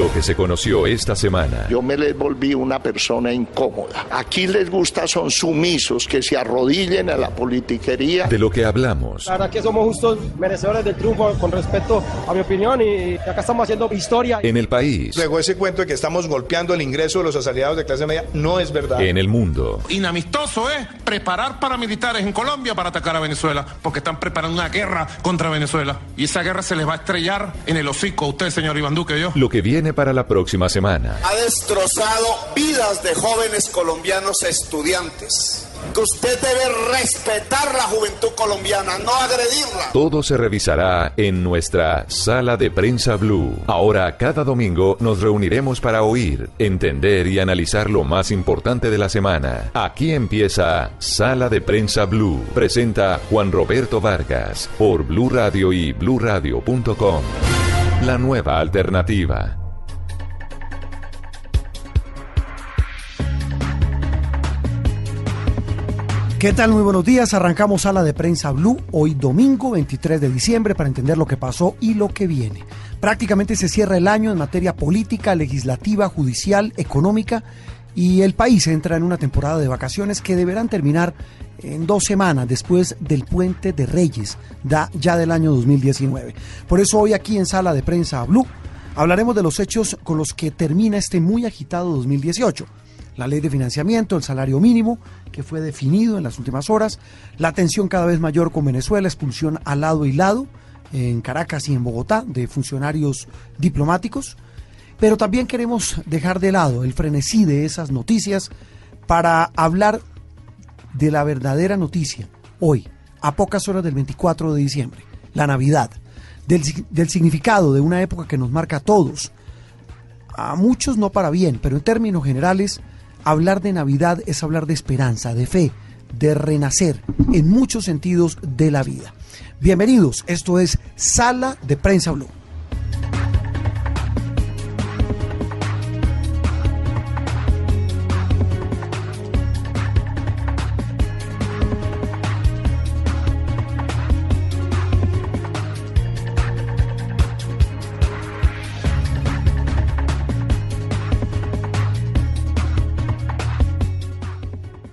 Lo que se conoció esta semana. Yo me les volví una persona incómoda. Aquí les gusta son sumisos, que se arrodillen a la politiquería. De lo que hablamos. La verdad que somos justos merecedores del triunfo con respecto a mi opinión y acá estamos haciendo historia. En el país. Luego ese cuento de que estamos golpeando el ingreso de los asalariados de clase media no es verdad. En el mundo. Inamistoso es preparar paramilitares en Colombia para atacar a Venezuela, porque están preparando una guerra contra Venezuela. Y esa guerra se les va a estrellar en el hocico a usted, señor Iván Duque, yo. Lo que viene para la próxima semana. Ha destrozado vidas de jóvenes colombianos estudiantes. Que usted debe respetar la juventud colombiana, no agredirla. Todo se revisará en nuestra sala de prensa blue. Ahora, cada domingo nos reuniremos para oír, entender y analizar lo más importante de la semana. Aquí empieza Sala de Prensa Blue. Presenta Juan Roberto Vargas por Blue Radio y bluradio.com. La nueva alternativa. ¿Qué tal? Muy buenos días. Arrancamos sala de prensa Blue hoy domingo 23 de diciembre para entender lo que pasó y lo que viene. Prácticamente se cierra el año en materia política, legislativa, judicial, económica y el país entra en una temporada de vacaciones que deberán terminar en dos semanas después del puente de Reyes, ya del año 2019. Por eso hoy aquí en sala de prensa Blue hablaremos de los hechos con los que termina este muy agitado 2018 la ley de financiamiento, el salario mínimo, que fue definido en las últimas horas, la tensión cada vez mayor con Venezuela, expulsión al lado y lado en Caracas y en Bogotá de funcionarios diplomáticos, pero también queremos dejar de lado el frenesí de esas noticias para hablar de la verdadera noticia hoy, a pocas horas del 24 de diciembre, la Navidad, del, del significado de una época que nos marca a todos, a muchos no para bien, pero en términos generales, hablar de Navidad es hablar de esperanza, de fe, de renacer en muchos sentidos de la vida. Bienvenidos, esto es Sala de Prensa Blue.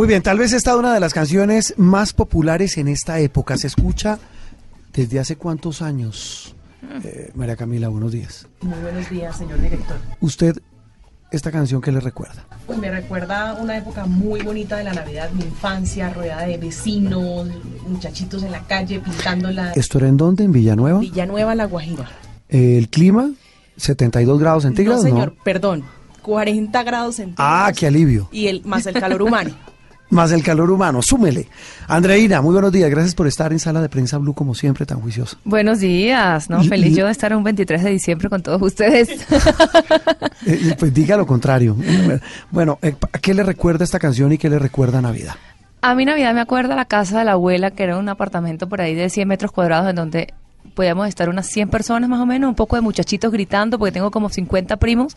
Muy bien, tal vez esta es una de las canciones más populares en esta época. Se escucha desde hace cuántos años. Eh, María Camila, buenos días. Muy buenos días, señor director. Usted, esta canción, ¿qué le recuerda? Pues me recuerda una época muy bonita de la Navidad, mi infancia, rodeada de vecinos, muchachitos en la calle pintando la ¿Esto era en dónde? ¿En Villanueva? Villanueva, La Guajira. ¿El clima? ¿72 grados No, centígrados? señor, perdón, 40 grados centígrados. Ah, qué alivio. Y el, más el calor humano. Más el calor humano, súmele. Andreina, muy buenos días. Gracias por estar en Sala de Prensa Blue, como siempre, tan juiciosa. Buenos días, ¿no? Feliz yo de estar un 23 de diciembre con todos ustedes. Eh, pues diga lo contrario. Bueno, eh, ¿a qué le recuerda esta canción y qué le recuerda Navidad? A mi Navidad me acuerda la casa de la abuela, que era un apartamento por ahí de 100 metros cuadrados en donde podíamos estar unas 100 personas más o menos, un poco de muchachitos gritando, porque tengo como 50 primos,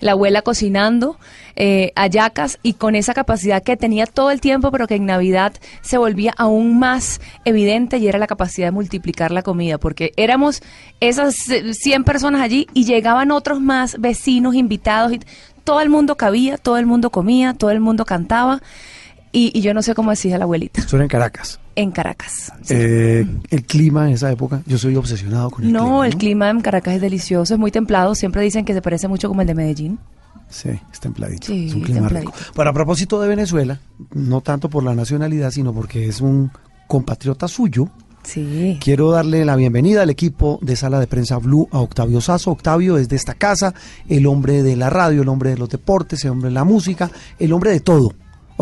la abuela cocinando, eh, hallacas y con esa capacidad que tenía todo el tiempo, pero que en Navidad se volvía aún más evidente y era la capacidad de multiplicar la comida, porque éramos esas eh, 100 personas allí y llegaban otros más vecinos, invitados, y todo el mundo cabía, todo el mundo comía, todo el mundo cantaba. Y, y yo no sé cómo decía la abuelita. Era en Caracas. En Caracas. Eh, el clima en esa época, yo soy obsesionado con el no, clima. el clima en Caracas es delicioso, es muy templado. Siempre dicen que se parece mucho como el de Medellín. Sí, es templadito. Sí, es un clima templadito. rico. Pero a propósito de Venezuela, no tanto por la nacionalidad, sino porque es un compatriota suyo. Sí. Quiero darle la bienvenida al equipo de Sala de Prensa Blue a Octavio Sazo. Octavio es de esta casa, el hombre de la radio, el hombre de los deportes, el hombre de la música, el hombre de todo.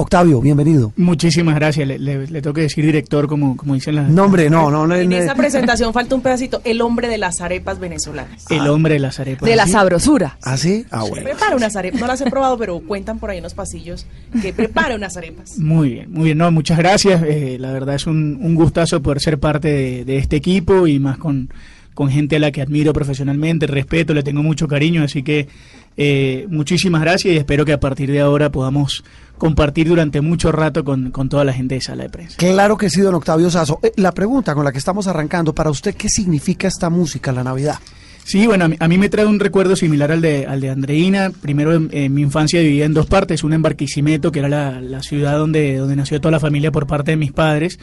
Octavio, bienvenido. Muchísimas gracias. Le, le- le tengo que decir director, como, como dicen las. No, hombre, no, no. no, En esa presentación falta un pedacito, el hombre de las arepas venezolanas. El hombre de las arepas. De la sabrosura. ¿Ah, sí? Ah, bueno. Prepara unas arepas, no las he probado, pero cuentan por ahí en los pasillos que prepara unas arepas. Muy bien, muy bien. No, muchas gracias. Eh, la verdad es un, un gustazo poder ser parte de, de este equipo y más con, con gente a la que admiro profesionalmente, respeto, le tengo mucho cariño. Así que eh, muchísimas gracias y espero que a partir de ahora podamos compartir durante mucho rato con, con toda la gente de sala de prensa. Claro que sí, don Octavio Sazo. Eh, la pregunta con la que estamos arrancando, para usted, ¿qué significa esta música, la Navidad? Sí, bueno, a mí, a mí me trae un recuerdo similar al de, al de Andreina. Primero, en, en mi infancia dividida en dos partes. Una en Barquisimeto, que era la, la ciudad donde, donde nació toda la familia por parte de mis padres,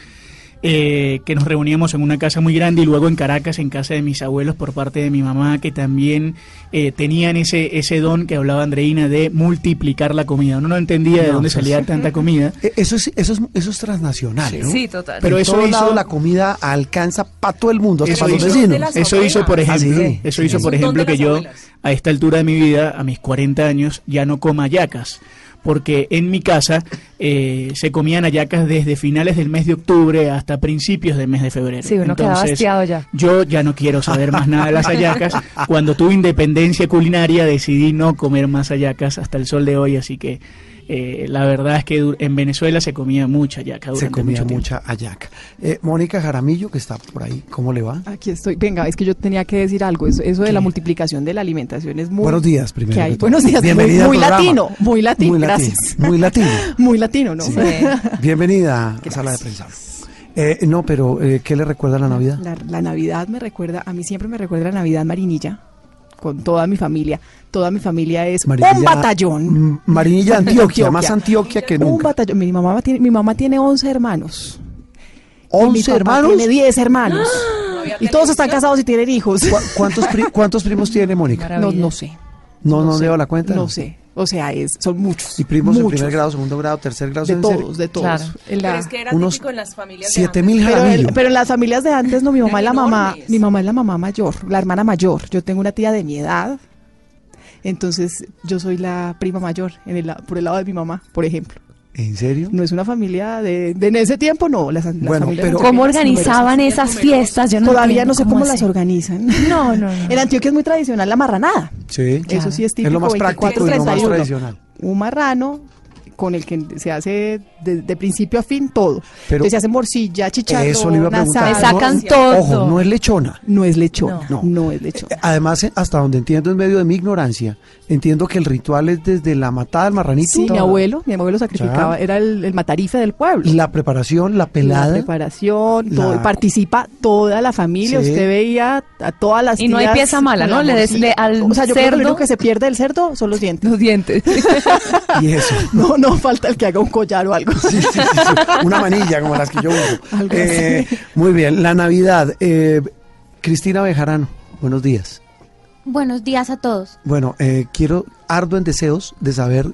eh, que nos reuníamos en una casa muy grande. Y luego en Caracas, en casa de mis abuelos por parte de mi mamá, que también eh, tenían ese, ese don que hablaba Andreina de multiplicar la comida. Uno no entendía de No, dónde salía sí. tanta comida. Eh, Eso es, eso es, eso es transnacional, ¿no? Sí, total. Pero en eso hizo- lados la comida alcanza para todo el mundo, hasta Eso para los hizo, vecinos. eso hizo, por ejemplo, Ah, sí. eso hizo, por ejemplo, que yo abuelas. a esta altura de mi vida, a mis 40 años, ya no coma hallacas. Porque en mi casa eh, se comían hallacas desde finales del mes de octubre hasta principios del mes de febrero. Sí, uno quedaba hastiado ya. Yo ya no quiero saber más nada de las hallacas. Cuando tuve independencia culinaria decidí no comer más hallacas hasta el sol de hoy, así que eh, la verdad es que en Venezuela se comía mucha durante Se comía mucho mucha hallaca. Eh, Mónica Jaramillo, que está por ahí, ¿cómo le va? Aquí estoy. Venga, es que yo tenía que decir algo. Eso, eso de la multiplicación de la alimentación es muy. Buenos días, primero que hay- que todo. Buenos días. Bienvenida muy, muy programa. latino. Muy latino. Muy latino, gracias. muy latino. muy latino, ¿no? Sí. Bienvenida a Sala de Prensa. Eh, no, pero eh, ¿qué le recuerda la Navidad? La, la Navidad me recuerda, a mí siempre me recuerda la Navidad marinilla, con toda mi familia. Toda mi familia es un batallón. Mm, Marinilla, Antioquia, más Antioquia que Un nunca. batallón. Mi mamá tiene, mi mamá tiene 11 hermanos. Y mi 11 papá hermanos. Tiene 10 hermanos. y todos están casados y tienen hijos. ¿Cu- ¿Cuántos, pri- ¿Cuántos primos tiene Mónica? No, no sé. No, no, sé. lleva la cuenta. No sé. O sea, es, son muchos. ¿Y primos en muchos. primer grado, segundo grado, tercer grado? De ¿en todos, de todos. Claro. En la- Pero es que era unos típico en las familias de siete antes. mil pero, el- pero en las familias de antes no, mi mamá es la mamá, mi mamá es la mamá mayor, la hermana mayor. Yo tengo una tía de mi edad, entonces yo soy la prima mayor en el, la- por el lado de mi mamá, por ejemplo. ¿En serio? No es una familia de, de en ese tiempo, no. Las, las Bueno, pero- ¿Cómo organizaban esas fiestas? Yo no Todavía no sé cómo, las organizan. No, no, no. En Antioquia es muy tradicional la marranada. Sí. Eso sí es típico. Es lo más práctico 24, y lo más 31. tradicional. Un marrano con el que se hace de, de principio a fin todo. Pero- Entonces se hace morcilla, chicharrón, Eso le iba a preguntar. asado. Me sacan No, todo. Ojo, no es lechona. No es lechona, No. no, es lechona. Eh, Además, eh, hasta donde entiendo, en medio de mi ignorancia, entiendo que el ritual es desde la matada del marranito. Sí, mi abuelo, mi abuelo sacrificaba, Ya. era el, el matarife del pueblo. La preparación, la pelada. La preparación, todo, La- participa toda la familia. Sí. Usted veía a todas las Y no hay pieza mala, ¿no? Le des- morcilla. le- al O sea, yo creo que lo cerdo- único que se pierde del cerdo son los dientes. Los dientes. Y eso. No, no falta el que haga un collar o algo. Sí, sí, sí, sí. Una manilla como las que yo uso. Algo Eh, así. muy bien, la Navidad. Eh, Cristina Bejarano, buenos días. Buenos días a todos. Bueno, eh, quiero ardo en deseos de saber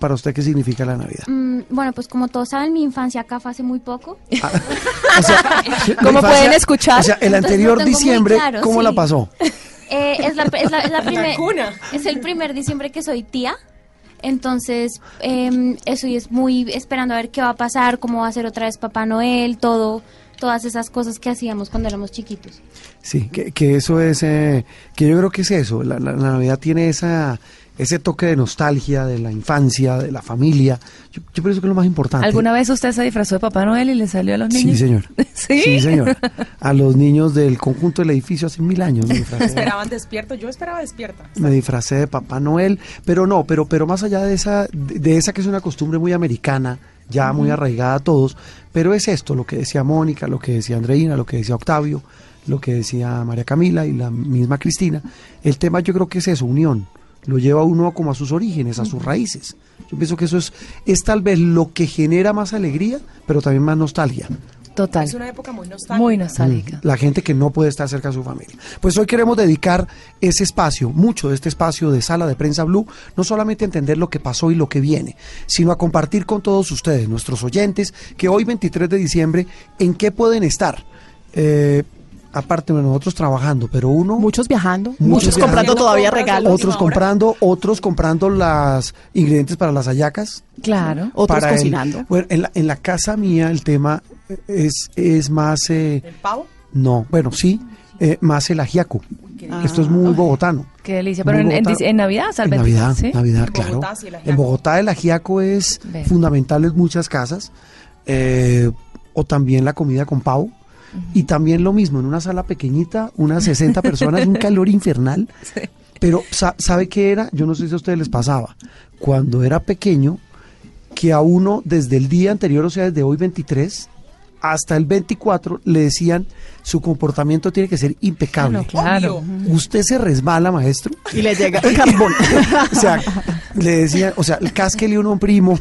para usted qué significa la Navidad. Mm, bueno, pues como todos saben, mi infancia acá fue hace muy poco. O sea, Como pueden escuchar. O sea, el Entonces, anterior diciembre, claro, ¿cómo sí. la pasó? Eh, es, la, es, la, es, la La primer- cuna. es el primer diciembre que soy tía. Entonces, eh, estoy es muy esperando a ver qué va a pasar, cómo va a ser otra vez Papá Noel, todo, todas esas cosas que hacíamos cuando éramos chiquitos. Sí, que, que eso es, eh, que yo creo que es eso. La, la- la Navidad tiene esa, ese toque de nostalgia, de la infancia, de la familia. Yo, yo pienso que es lo más importante. ¿Alguna vez usted se disfrazó de Papá Noel y le salió a los niños? Sí, señor. ¿Sí? señor. A los niños del conjunto del edificio hace mil años me. Esperaban despierto, yo esperaba despierta. me disfracé de Papá Noel, pero no, pero, pero más allá de esa, de, de esa que es una costumbre muy americana, ya muy arraigada a todos, pero es esto, lo que decía Mónica, lo que decía Andreina, lo que decía Octavio, lo que decía María Camila y la misma Cristina. El tema yo creo que es eso, unión. Lo lleva uno como a sus orígenes, a sus raíces. Yo pienso que eso es, es tal vez lo que genera más alegría, pero también más nostalgia. Total. Es una época muy nostálgica. Muy nostálgica. La gente que no puede estar cerca de su familia. Pues hoy queremos dedicar ese espacio, mucho de este espacio de sala de prensa blue, no solamente a entender lo que pasó y lo que viene, sino a compartir con todos ustedes, nuestros oyentes, que hoy 23 de diciembre, ¿en qué pueden estar? Eh, aparte de nosotros trabajando, pero uno... Muchos viajando, Muchos muchos comprando viajando, todavía regalos. Otros comprando, otros comprando las ingredientes para las hallacas. Claro. Otros para el- cocinando. bueno, en la, en la casa mía el tema es, es más... eh, ¿El pavo? no, bueno, sí, eh, más el ajiaco. Esto es muy bogotano. Qué delicia. Pero en, en, bogotano. en Navidad, En. Navidad, ¿sí? Navidad, En claro. Bogotá, sí, el ajiaco. en Bogotá el ajiaco es fundamental en muchas casas. eh, o también la comida con pavo. Y también lo mismo, en una sala pequeñita, unas 60 personas, un calor infernal. Pero sa- ¿sabe qué era? Yo no sé si a ustedes les pasaba. Cuando era pequeño, que a uno desde el día anterior, o sea, desde hoy 23 hasta el 24, le decían su comportamiento tiene que ser impecable. Claro, claro. Usted se resbala, maestro. Y le llega el carbón. o sea, le decían, o sea, cásquele uno a un primo,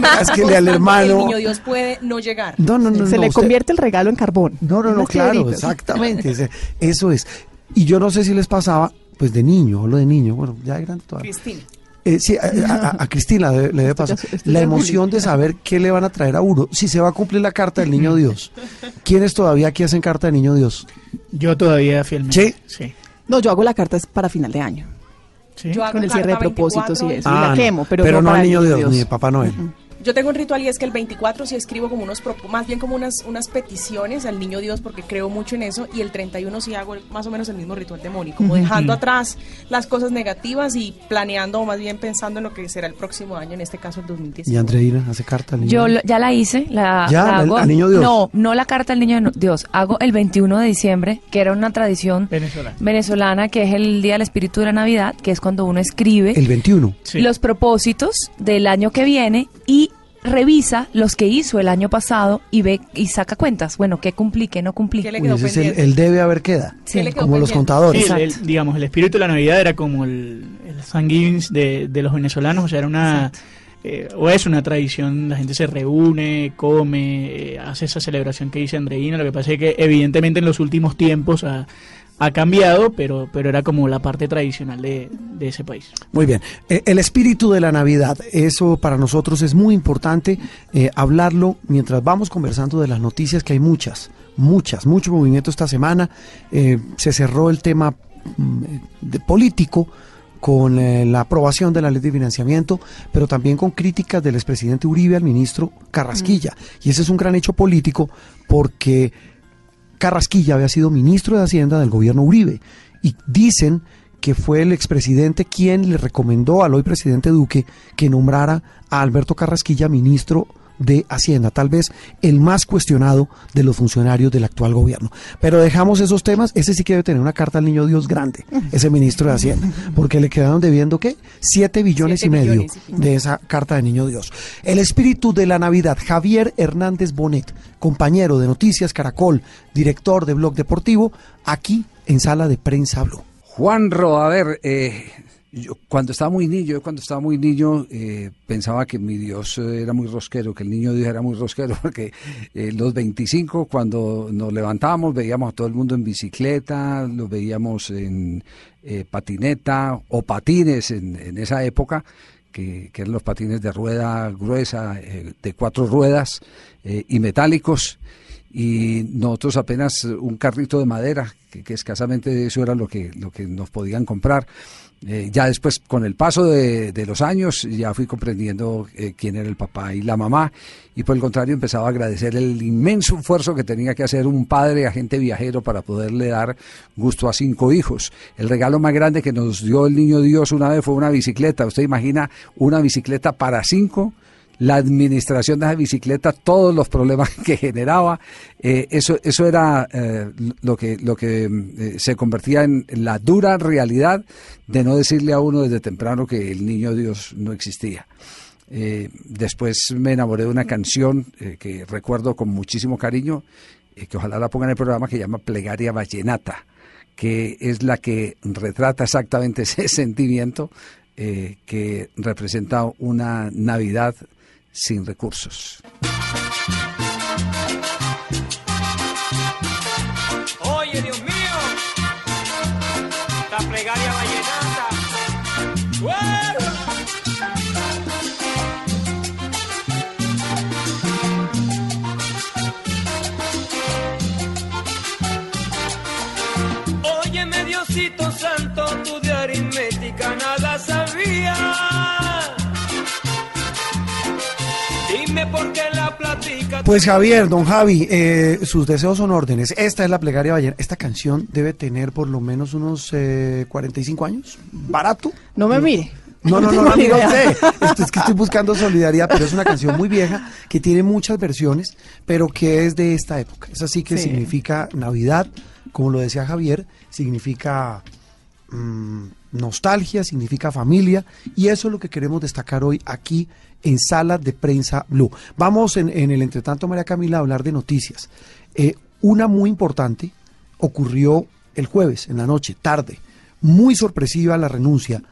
cásquele al El hermano. niño Dios puede no llegar. No, no, no. Se no, le usted- convierte el regalo en carbón. No, no, no, claro, exactamente. Eso es. Y yo no sé si les pasaba, pues de niño, hablo de niño, bueno, ya de grande todavía. Cristina. Eh, sí, a, a- a Cristina le, le debe pasar. ya- esto La emoción de saber qué le van a traer a uno, si se va a cumplir la carta del niño Dios. ¿Quiénes todavía aquí hacen carta del niño Dios? Yo todavía fielmente. Sí. Sí. No, yo hago la carta es para final de año. Sí. Yo hago Con el cierre de propósitos y 24 eso. y la no. quemo, pero, no, para al el niño Dios, ni de Papá Noel. Yo tengo un ritual y es que el 24 sí escribo como unos, más bien como unas, unas peticiones al niño Dios porque creo mucho en eso y el 31 sí hago el- más o menos el mismo ritual de Moni, como dejando atrás las cosas negativas y planeando o más bien pensando en lo que será el próximo año, en este caso el 2019. Y Andreina hace carta al niño Yo lo- ya la hice, la, Ya, la hago. al niño Dios. No, no la carta al niño Dios. Hago el 21 de diciembre, que era una tradición Venezolana. venezolana, que es el día del espíritu de la Navidad, que es cuando uno escribe El 21. Sí. los propósitos del año que viene y revisa los que hizo el año pasado y ve y saca cuentas. Bueno, ¿qué cumplí, qué no cumplí? ¿Qué le Uy, quedó ese es el, debe haber queda. Sí. ¿Qué le quedó Como los? Sí, contadores. el- el- digamos, el espíritu de la Navidad era como el, el Thanksgiving de, de los venezolanos, o sea, era una, eh, o es una tradición, la gente se reúne, come, eh, hace esa celebración que dice Andreina, lo que pasa es que evidentemente en los últimos tiempos ha cambiado, pero, pero era como la parte tradicional de, de ese país. Muy bien. Eh, el espíritu de la Navidad, eso para nosotros es muy importante eh, hablarlo mientras vamos conversando de las noticias, que hay muchas, muchas, mucho movimiento esta semana. Eh, se cerró el tema mm, de político con eh, la aprobación de la ley de financiamiento, pero también con críticas del expresidente Uribe al ministro Carrasquilla. Y ese es un gran hecho político porque Carrasquilla había sido ministro de Hacienda del gobierno Uribe y dicen que fue el expresidente quien le recomendó al hoy presidente Duque que nombrara a Alberto Carrasquilla ministro de Hacienda, tal vez el más cuestionado de los funcionarios del actual gobierno. Pero dejamos esos temas, ese sí que debe tener una carta al niño Dios grande, ese ministro de Hacienda, porque le quedaron debiendo ¿qué? Siete billones Siete y medio billones y pico. de esa carta de niño Dios. El espíritu de la Navidad, Javier Hernández Bonet, compañero de Noticias Caracol, director de Blog Deportivo, aquí en Sala de Prensa Blue. Juanro, a ver, eh, yo cuando estaba muy niño, yo cuando estaba muy niño eh, pensaba que mi Dios eh, era muy rosquero, que el niño Dios era muy rosquero, porque eh, los 25 cuando nos levantábamos veíamos a todo el mundo en bicicleta, los veíamos en eh, patineta o patines en, esa época, que, que eran los patines de rueda gruesa, de cuatro ruedas y metálicos. y nosotros apenas un carrito de madera, que, que escasamente eso era lo que, lo que nos podían comprar. Eh, ya después, con el paso de, los años, ya fui comprendiendo eh, quién era el papá y la mamá, y por el contrario empezaba a agradecer el inmenso esfuerzo que tenía que hacer un padre agente viajero para poderle dar gusto a cinco hijos. El regalo más grande que nos dio el niño Dios una vez fue una bicicleta. ¿Usted imagina una bicicleta para cinco? La administración de esa bicicleta, todos los problemas que generaba, eh, eso, eso era eh, lo que, lo que eh, se convertía en la dura realidad de no decirle a uno desde temprano que el niño Dios no existía. Después me enamoré de una canción que recuerdo con muchísimo cariño, que ojalá la pongan en el programa, que llama Plegaria Vallenata, que es la que retrata exactamente ese sentimiento que representa una Navidad sin recursos. Pues Javier, don Javi, eh, sus deseos son órdenes. Esta es la plegaria ballena. Esta canción debe tener por lo menos unos eh, 45 años. ¿Barato? No me mire. No, no, no, no, idea. sé. Esto es que estoy buscando solidaridad, pero es una canción muy vieja que tiene muchas versiones, pero que es de esta época. Es así que Sí. significa Navidad, como lo decía Javier, significa mm, nostalgia, significa familia, y eso es lo que queremos destacar hoy aquí en Sala de Prensa Blue. Vamos en, en el entretanto, María Camila, a hablar de noticias. Eh, una muy importante ocurrió el jueves, en la noche, tarde. Muy sorpresiva la renuncia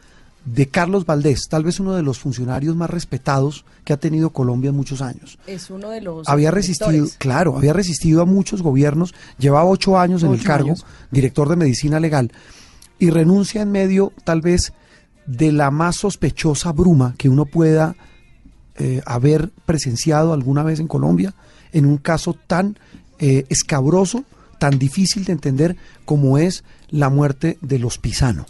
de Carlos Valdés, tal vez uno de los funcionarios más respetados que ha tenido Colombia en muchos años. Es uno de los. Había resistido, directores. claro, había resistido a muchos gobiernos, llevaba ocho años en el cargo, años. director de medicina legal, y renuncia en medio tal vez de la más sospechosa bruma que uno pueda eh, haber presenciado alguna vez en Colombia, en un caso tan eh, escabroso, tan difícil de entender como es la muerte de los Pisano.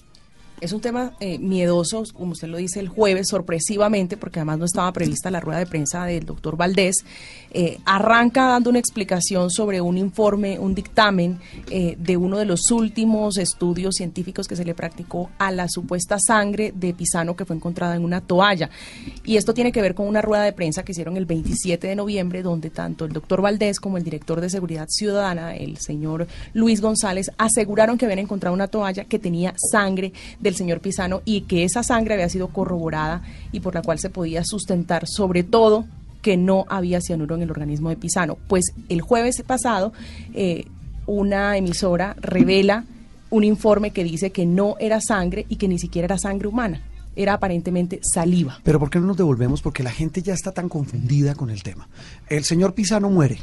Es un tema eh, miedoso, como usted lo dice, el jueves, sorpresivamente, porque además no estaba prevista la rueda de prensa del doctor Valdés. Eh, arranca dando una explicación sobre un informe, un dictamen eh, de uno de los últimos estudios científicos que se le practicó a la supuesta sangre de Pisano que fue encontrada en una toalla. Y esto tiene que ver con una rueda de prensa que hicieron el 27 de noviembre, donde tanto el doctor Valdés como el director de Seguridad Ciudadana, el señor Luis González, aseguraron que habían encontrado una toalla que tenía sangre del señor Pisano y que esa sangre había sido corroborada y por la cual se podía sustentar sobre todo que no había cianuro en el organismo de Pisano. Pues el jueves pasado eh, una emisora revela un informe que dice que no era sangre y que ni siquiera era sangre humana, era aparentemente saliva. Pero ¿por qué no nos devolvemos? Porque la gente ya está tan confundida con el tema. El señor Pisano muere.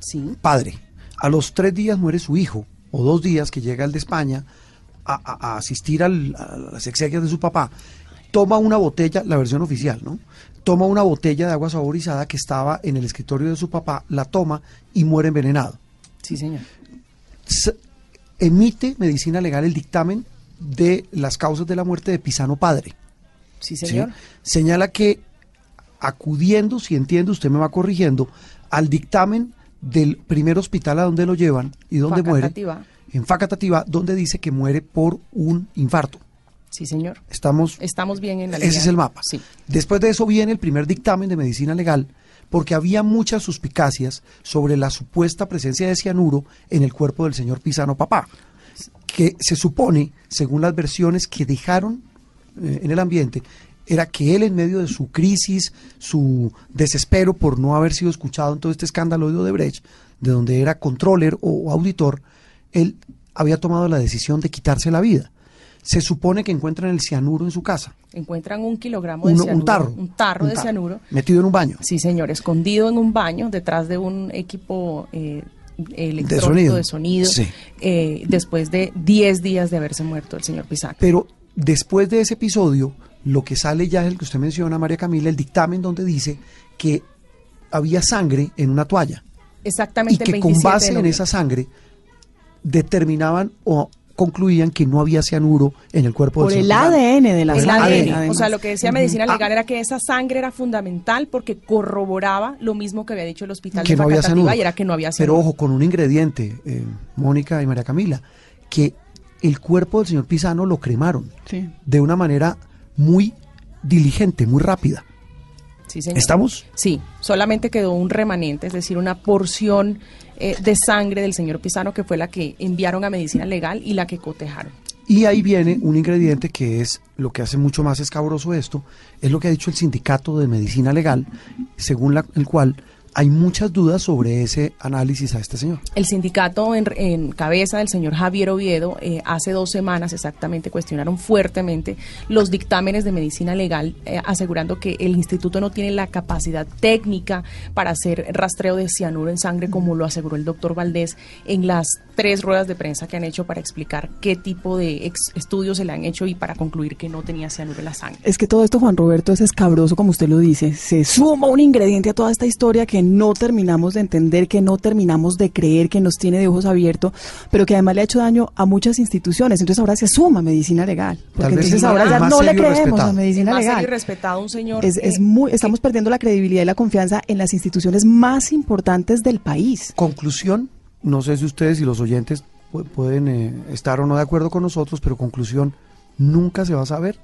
Sí. Padre. A los tres días muere su hijo, o dos días que llega el de España a, asistir al- a las exequias de su papá. Toma una botella, la versión oficial, ¿no? Toma una botella de agua saborizada que estaba en el escritorio de su papá, la toma y muere envenenado. Sí, señor. Emite medicina legal el dictamen de las causas de la muerte de Pisano padre. Sí, señor. ¿sí? Señala que acudiendo, si entiende, usted me va corrigiendo, al dictamen del primer hospital a donde lo llevan y donde muere, en Facatativá, donde dice que muere por un infarto. Sí, señor. Estamos, Estamos bien en la ese línea. es el mapa. Sí. Después de eso viene el primer dictamen de medicina legal, porque había muchas suspicacias sobre la supuesta presencia de cianuro en el cuerpo del señor Pisano Papá, que se supone, según las versiones que dejaron eh, en el ambiente, era que él en medio de su crisis, su desespero por no haber sido escuchado en todo este escándalo de Odebrecht, de donde era controller o auditor, él había tomado la decisión de quitarse la vida. Se supone que encuentran el cianuro en su casa. Encuentran un kilogramo de Uno- cianuro. un tarro. Un tarro Un de tarro. cianuro. Metido en un baño. Sí, señor, escondido en un baño detrás de un equipo eh, electrónico sonido. de sonido, Sí. eh, después de 10 días de haberse muerto el señor Pisano. Pero después de ese episodio, lo que sale ya es el que usted menciona, María Camila, el dictamen donde dice que había sangre en una toalla. Exactamente y que el con 27 de base en esa sangre determinaban o concluían que no había cianuro en el cuerpo Por del el. ADN de la El sangre, ADN. O sea, lo que decía medicina Ah. legal era que esa sangre era fundamental porque corroboraba lo mismo que había dicho el hospital que de no había cianuro. y era que no había Pero cianuro. ojo, con un ingrediente, eh, Mónica y María Camila, que el cuerpo del señor Pisano lo cremaron Sí. de una manera muy diligente, muy rápida. Sí, señor. ¿Estamos? Sí, solamente quedó un remanente, es decir, una porción eh, de sangre del señor Pisano que fue la que enviaron a medicina legal y la que cotejaron. Y ahí viene un ingrediente que es lo que hace mucho más escabroso esto, es lo que ha dicho el sindicato de medicina legal, según la- el cual hay muchas dudas sobre ese análisis a este señor. El sindicato en, en cabeza del señor Javier Oviedo eh, hace dos semanas exactamente cuestionaron fuertemente los dictámenes de medicina legal, eh, asegurando que el instituto no tiene la capacidad técnica para hacer rastreo de cianuro en sangre, como lo aseguró el doctor Valdés en las tres ruedas de prensa que han hecho para explicar qué tipo de ex- estudios se le han hecho y para concluir que no tenía cianuro en la sangre. Es que todo esto, Juan Roberto, es escabroso, como usted lo dice. Se suma un ingrediente a toda esta historia que no terminamos de entender, que no terminamos de creer, que nos tiene de ojos abiertos, pero que además le ha hecho daño a muchas instituciones. Entonces ahora se suma medicina legal. Porque entonces ahora ya no le creemos respetado. a medicina legal. respetado un señor Es, es muy, estamos perdiendo la credibilidad y la confianza en las instituciones más importantes del país. Conclusión, no sé si ustedes y los oyentes pu- pueden eh, estar o no de acuerdo con nosotros, pero conclusión, nunca se va a saber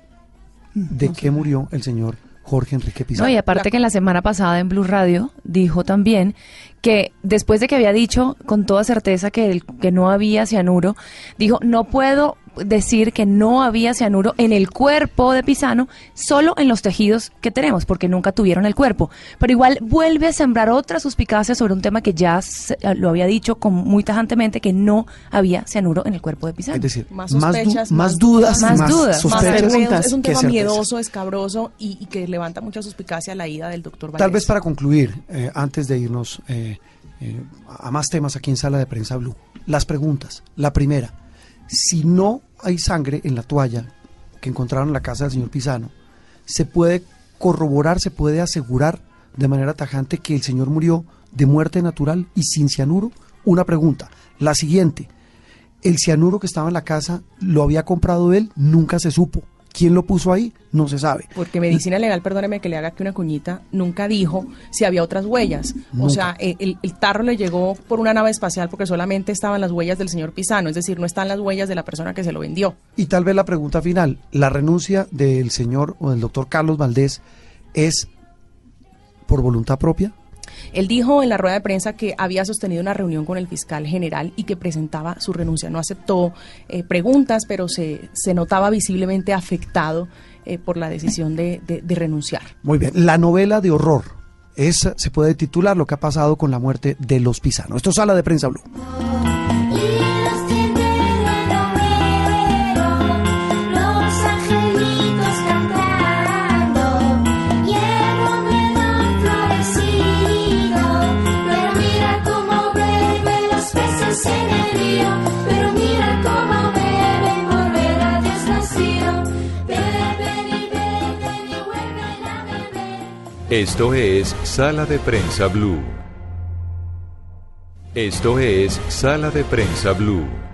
de qué murió el señor Jorge Enrique Pizarro. No, y aparte que en la semana pasada en Blue Radio dijo también que después de que había dicho con toda certeza que, el- que no había cianuro, dijo, no puedo decir que no había cianuro en el cuerpo de Pisano, solo en los tejidos que tenemos, porque nunca tuvieron el cuerpo. Pero igual vuelve a sembrar otra suspicacia sobre un tema que ya se- lo había dicho con, muy tajantemente, que no había cianuro en el cuerpo de Pisano. Es decir, más más, du- más dudas, más más, dudas, más preguntas. Es un tema miedoso, escabroso y, y que levanta mucha suspicacia la ida del doctor Tal vez Valdés. para concluir, eh, antes de irnos eh, eh, a más temas aquí en Sala de Prensa Blue, las preguntas. La primera, si no hay sangre en la toalla que encontraron en la casa del señor Pisano, ¿se puede corroborar, se puede asegurar de manera tajante que el señor murió de muerte natural y sin cianuro? Una pregunta. La siguiente, el cianuro que estaba en la casa lo había comprado él, nunca se supo. ¿Quién lo puso ahí? No se sabe. Porque medicina legal, perdóneme que le haga aquí una cuñita, nunca dijo si había otras huellas. O sea, eh, el, el tarro le llegó por una nave espacial porque solamente estaban las huellas del señor Pisano, es decir, no están las huellas de la persona que se lo vendió. Y tal vez la pregunta final, ¿la renuncia del señor o del doctor Carlos Valdés es por voluntad propia? Él dijo en la rueda de prensa que había sostenido una reunión con el fiscal general y que presentaba su renuncia. No aceptó eh, preguntas, pero se, se notaba visiblemente afectado eh, por la decisión de, renunciar. Muy bien, la novela de horror. Esa se puede titular lo que ha pasado con la muerte de los Pisano. Esto es Sala de Prensa Blue. Esto es Sala de Prensa Blue. Esto es Sala de Prensa Blue.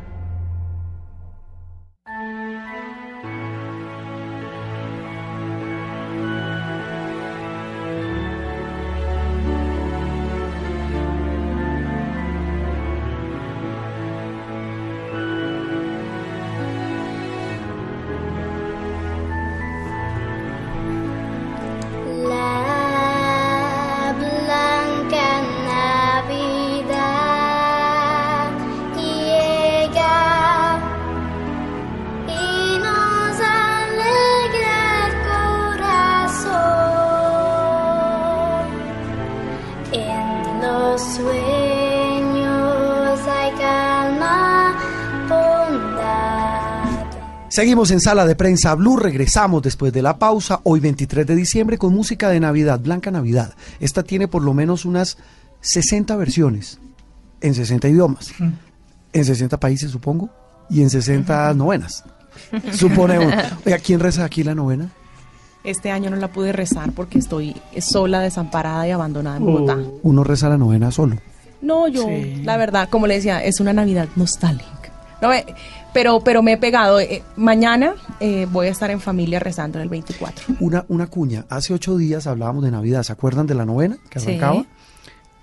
Seguimos en Sala de Prensa Blue, regresamos después de la pausa, hoy 23 de diciembre, con música de Navidad, Blanca Navidad. Esta tiene por lo menos unas 60 versiones, en 60 idiomas, en 60 países supongo, y en 60 novenas. Suponemos. Oiga, ¿quién reza aquí la novena? Este año no la pude rezar porque estoy sola, desamparada y abandonada en Bogotá. Uno reza la novena solo. No, yo, Sí. la verdad, como le decía, es una Navidad nostálgica. No, eh, pero, pero me he pegado. eh, mañana eh, voy a estar en familia rezando el 24. Una, una cuña. Hace ocho días hablábamos de Navidad. ¿Se acuerdan de la novena que Sí. arrancaba?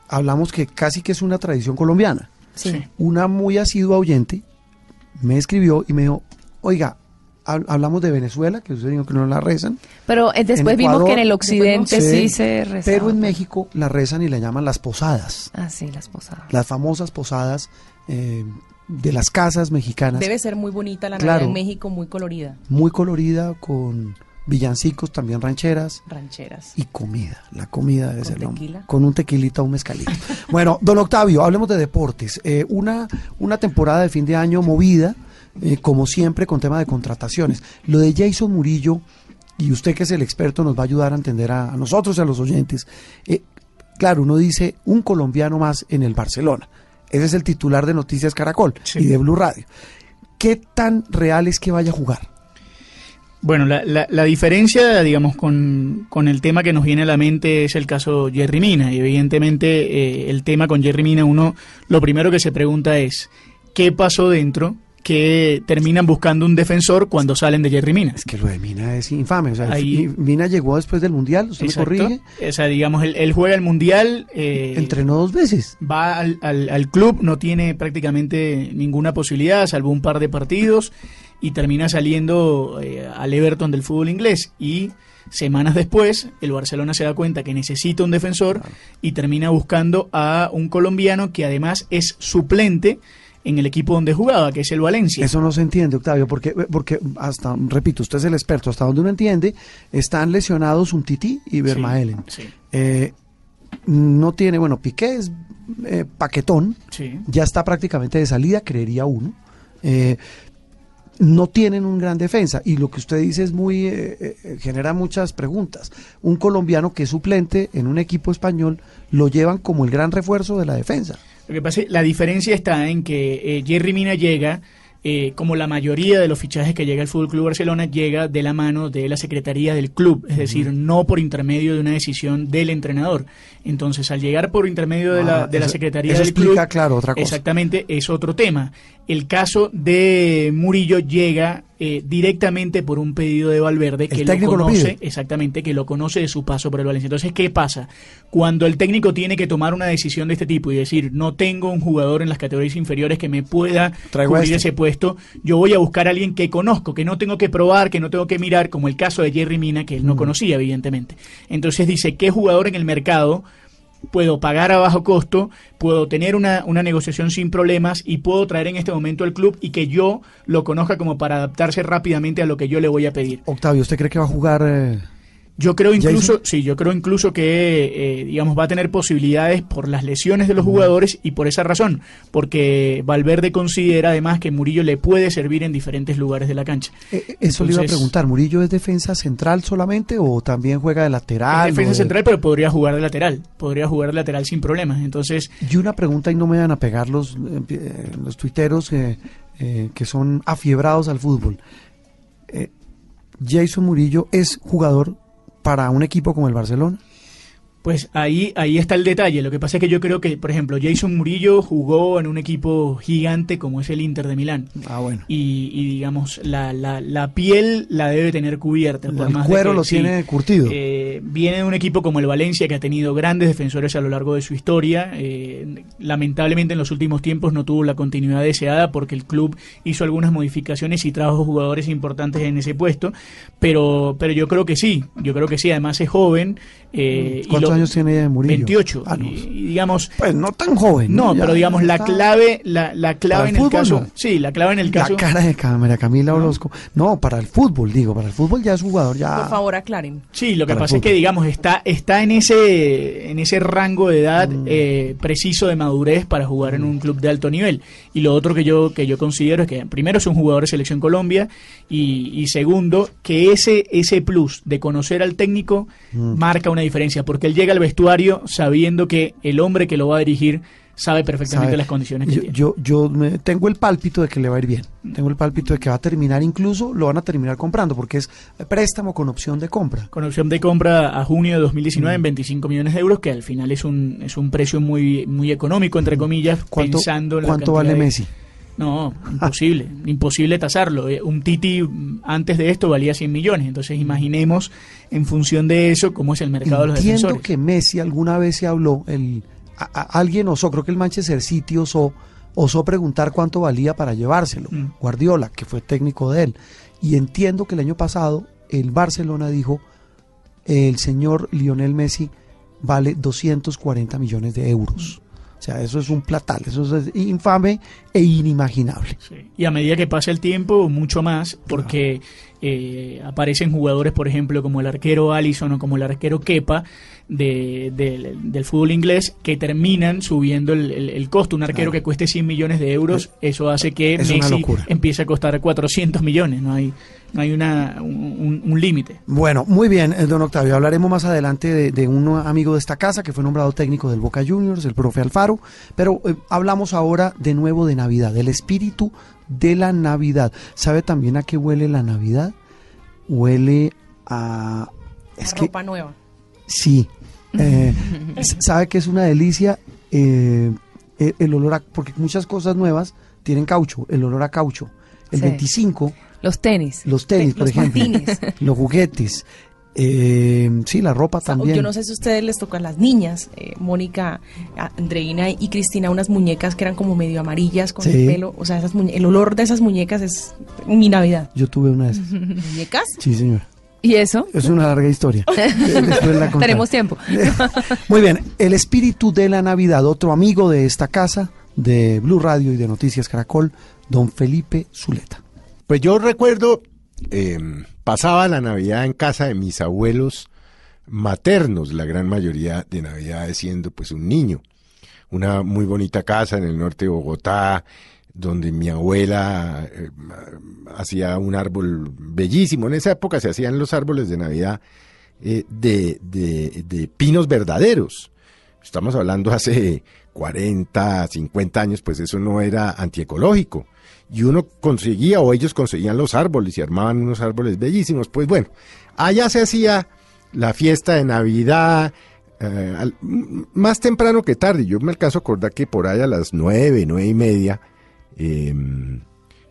Hablamos que casi que es una tradición colombiana. Sí. Una muy asidua oyente me escribió y me dijo, oiga, hab- hablamos de Venezuela, que usted dijo que no la rezan. Pero eh, después En vimos que en el occidente sí, sí se rezaba. Pero en México la rezan y la llaman las posadas. Ah, sí, las posadas. Las famosas posadas eh, de las casas mexicanas. Debe ser muy bonita la Claro. Navidad en México, muy colorida. Muy colorida, con villancicos, también rancheras. Rancheras. Y comida. La comida debe ¿Con ser tequila? con un tequilita, un mezcalito. bueno, don Octavio, hablemos de deportes. Eh, una, una temporada de fin de año movida, eh, como siempre, con tema de contrataciones. Lo de Jason Murillo, y usted que es el experto nos va a ayudar a entender a, a nosotros y a los oyentes. Eh, claro, uno dice un colombiano más en el Barcelona. Ese es el titular de Noticias Caracol y de Blue Radio. ¿Qué tan real es que vaya a jugar? Bueno, la, la- la diferencia, digamos, con, con el tema que nos viene a la mente es el caso Jerry Mina. Y evidentemente, eh, el tema con Jerry Mina, uno lo primero que se pregunta es, ¿qué pasó dentro que terminan buscando un defensor cuando salen de Jerry Mina? Es que lo de Mina es infame. O sea, Ahí- Mina llegó después del Mundial, usted Exacto. me corrige. O sea, digamos, él, él juega el Mundial. eh, Entrenó dos veces. Va al, al- al club, no tiene prácticamente ninguna posibilidad, salvo un par de partidos, y termina saliendo eh, al Everton del fútbol inglés. Y semanas después, el Barcelona se da cuenta que necesita un defensor y termina buscando a un colombiano que además es suplente en el equipo donde jugaba, que es el Valencia. Eso no se entiende, Octavio, porque, porque hasta, repito, usted es el experto, hasta donde uno entiende, están lesionados un Titi y Vermaelen. Sí. Eh, no tiene, bueno, Piqué es eh, paquetón, Sí. ya está prácticamente de salida, creería uno. Eh, no tienen un gran defensa y lo que usted dice es muy eh, eh, genera muchas preguntas. Un colombiano que es suplente en un equipo español lo llevan como el gran refuerzo de la defensa. Lo que pasa es la diferencia está en que eh, Jerry Mina llega, eh, como la mayoría de los fichajes que llega al Fútbol Club Barcelona, llega de la mano de la secretaría del club, es decir, no por intermedio de una decisión del entrenador. Entonces, al llegar por intermedio de la, Ah, de la eso- secretaría eso del club, explica, claro, otra cosa. exactamente, es otro tema. El caso de Murillo llega eh, directamente por un pedido de Valverde que lo técnico lo conoce, exactamente, que lo conoce de su paso por el Valencia. Entonces, ¿qué pasa? Cuando el técnico tiene que tomar una decisión de este tipo y decir, no tengo un jugador en las categorías inferiores que me pueda Traigo cubrir este. ese puesto, yo voy a buscar a alguien que conozco, que no tengo que probar, que no tengo que mirar, como el caso de Jerry Mina, que él Mm. no conocía, evidentemente. Entonces dice, ¿qué jugador en el mercado puedo pagar a bajo costo, puedo tener una, una negociación sin problemas y puedo traer en este momento al club y que yo lo conozca como para adaptarse rápidamente a lo que yo le voy a pedir? Octavio, ¿usted cree que va a jugar? eh, Yo creo incluso, Jason? sí, yo creo incluso que, eh, digamos, va a tener posibilidades por las lesiones de los jugadores y por esa razón, porque Valverde considera además que Murillo le puede servir en diferentes lugares de la cancha. eh, eso le iba a Entonces, preguntar. ¿Murillo es defensa central solamente o también juega de lateral? Es defensa de- central, pero podría jugar de lateral, podría jugar de lateral sin problemas. Entonces, Y una pregunta y no me van a pegar los, eh, los tuiteros eh, eh, que son afiebrados al fútbol. Eh, Jason Murillo es jugador para un equipo como el Barcelona. Pues ahí, ahí está el detalle. Lo que pasa es que yo creo que, por ejemplo, Jason Murillo jugó en un equipo gigante como es el Inter de Milán. Ah, bueno. Y, y, digamos, la, la, la piel la debe tener cubierta. Por El más cuero que- lo sí, tiene curtido. eh, viene de un equipo como el Valencia que ha tenido grandes defensores a lo largo de su historia. Eh, lamentablemente en los últimos tiempos no tuvo la continuidad deseada porque el club hizo algunas modificaciones y trajo jugadores importantes en ese puesto. Pero, pero yo creo que sí, yo creo que sí. Además es joven. Eh, ¿Cuántos lo- años tiene Murillo? 28. Ah, no. y, y digamos. Pues no tan joven. No, Ya pero digamos la clave, la, la clave Para en el fútbol, caso. no. Sí, la clave en el caso. La cara de cámara, Camila Orozco. No, para el fútbol, digo, para el fútbol ya es jugador, ya. Por favor, aclaren. Sí, lo que Para pasa es que digamos está está en ese en ese rango de edad Mm. eh, preciso de madurez para jugar en un club de alto nivel. Y lo otro que yo que yo considero es que primero es un jugador de selección Colombia y, y segundo que ese ese plus de conocer al técnico Mm. marca una diferencia porque él llega al vestuario sabiendo que el hombre que lo va a dirigir sabe perfectamente sabe. las condiciones que yo, tiene. yo, yo me- tengo el pálpito de que le va a ir bien. Tengo el pálpito de que va a terminar, incluso lo van a terminar comprando, porque es préstamo con opción de compra. Con opción de compra a junio de 2019 Mm. en 25 millones de euros, que al final es un, es un precio muy, muy económico, entre comillas, ¿Cuánto, pensando en la cuánto cantidad vale de- Messi? No, imposible, imposible tasarlo. Eh, Un Titi mm, antes de esto valía 100 millones, entonces imaginemos en función de eso cómo es el mercado de los Entiendo que Messi alguna vez se habló, el, a- a- alguien osó, creo que el Manchester City osó, osó preguntar cuánto valía para llevárselo. Mm. Guardiola, que fue técnico de él. Y entiendo que el año pasado el Barcelona dijo, el señor Lionel Messi vale 240 millones de euros. O sea, eso es un platal, eso es infame e inimaginable. Y a medida que pasa el tiempo, mucho más, porque eh, aparecen jugadores, por ejemplo, como el arquero Allison o como el arquero Kepa de- del- del fútbol inglés, que terminan subiendo el, el- el costo. Un arquero que cueste 100 millones de euros, eso hace que es Messi empiece a costar 400 millones. No hay, hay una, un, límite. Bueno, muy bien, eh, don Octavio. Hablaremos más adelante de, de un amigo de esta casa que fue nombrado técnico del Boca Juniors, el profe Alfaro. Pero eh, hablamos ahora de nuevo de Navidad, del espíritu de la Navidad. ¿Sabe también a qué huele la Navidad? Huele a. Es que. ropa nueva. Sí. Eh, ¿Sabe que es una delicia? Eh, el, el olor a. Porque muchas cosas nuevas tienen caucho, el olor a caucho. El Sí. 25 Los tenis. los tenis, Te- por los ejemplo. Los juguetes. Eh, sí, la ropa también. Yo no sé si a ustedes les toca a las niñas, eh, Mónica, Andreina y Cristina, unas muñecas que eran como medio amarillas con Sí. el pelo. O sea, esas el olor de esas muñecas es mi Navidad. Yo tuve una de esas. ¿Muñecas? Sí, señor. ¿Y eso? Es una larga historia. La. Tenemos tiempo. Muy bien, el espíritu de la Navidad, otro amigo de esta casa, de Blue Radio y de Noticias Caracol, don Felipe Zuleta. Pues yo recuerdo, eh, pasaba la Navidad en casa de mis abuelos maternos, la gran mayoría de Navidades siendo pues un niño. Una muy bonita casa en el norte de Bogotá, donde mi abuela eh, hacía un árbol bellísimo. En esa época se hacían los árboles de Navidad eh, de, de- de pinos verdaderos. Estamos hablando hace 40, 50 años, pues eso no era antiecológico. Y uno conseguía, o ellos conseguían los árboles y armaban unos árboles bellísimos. Pues bueno, allá se hacía la fiesta de Navidad, eh, más temprano que tarde. Yo me alcanzo a acordar que por ahí a las nueve, nueve y media, eh,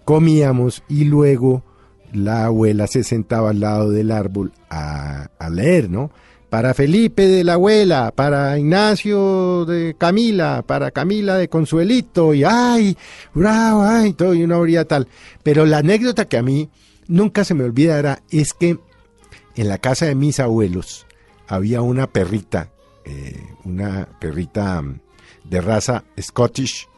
comíamos y luego la abuela se sentaba al lado del árbol a, a leer, ¿no? Para Felipe de la abuela, para Ignacio de Camila, para Camila de Consuelito, y ay, bravo, ay, todo, y una orilla tal. Pero la anécdota que a mí nunca se me olvidará es que en la casa de mis abuelos había una perrita, eh, una perrita mm, de raza Scottish,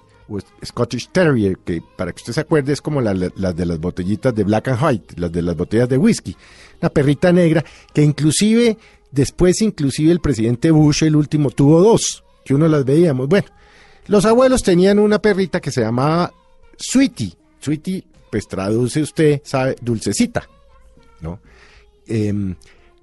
Scottish Terrier, que para que usted se acuerde es como la- la- las de las botellitas de Black and White, las de las botellas de whisky. Una perrita negra que inclusive, después inclusive el presidente Bush, el último, tuvo dos, que uno las veíamos. Bueno, los abuelos tenían una perrita que se llamaba Sweetie. Sweetie, pues traduce usted, sabe, dulcecita, ¿no? Em,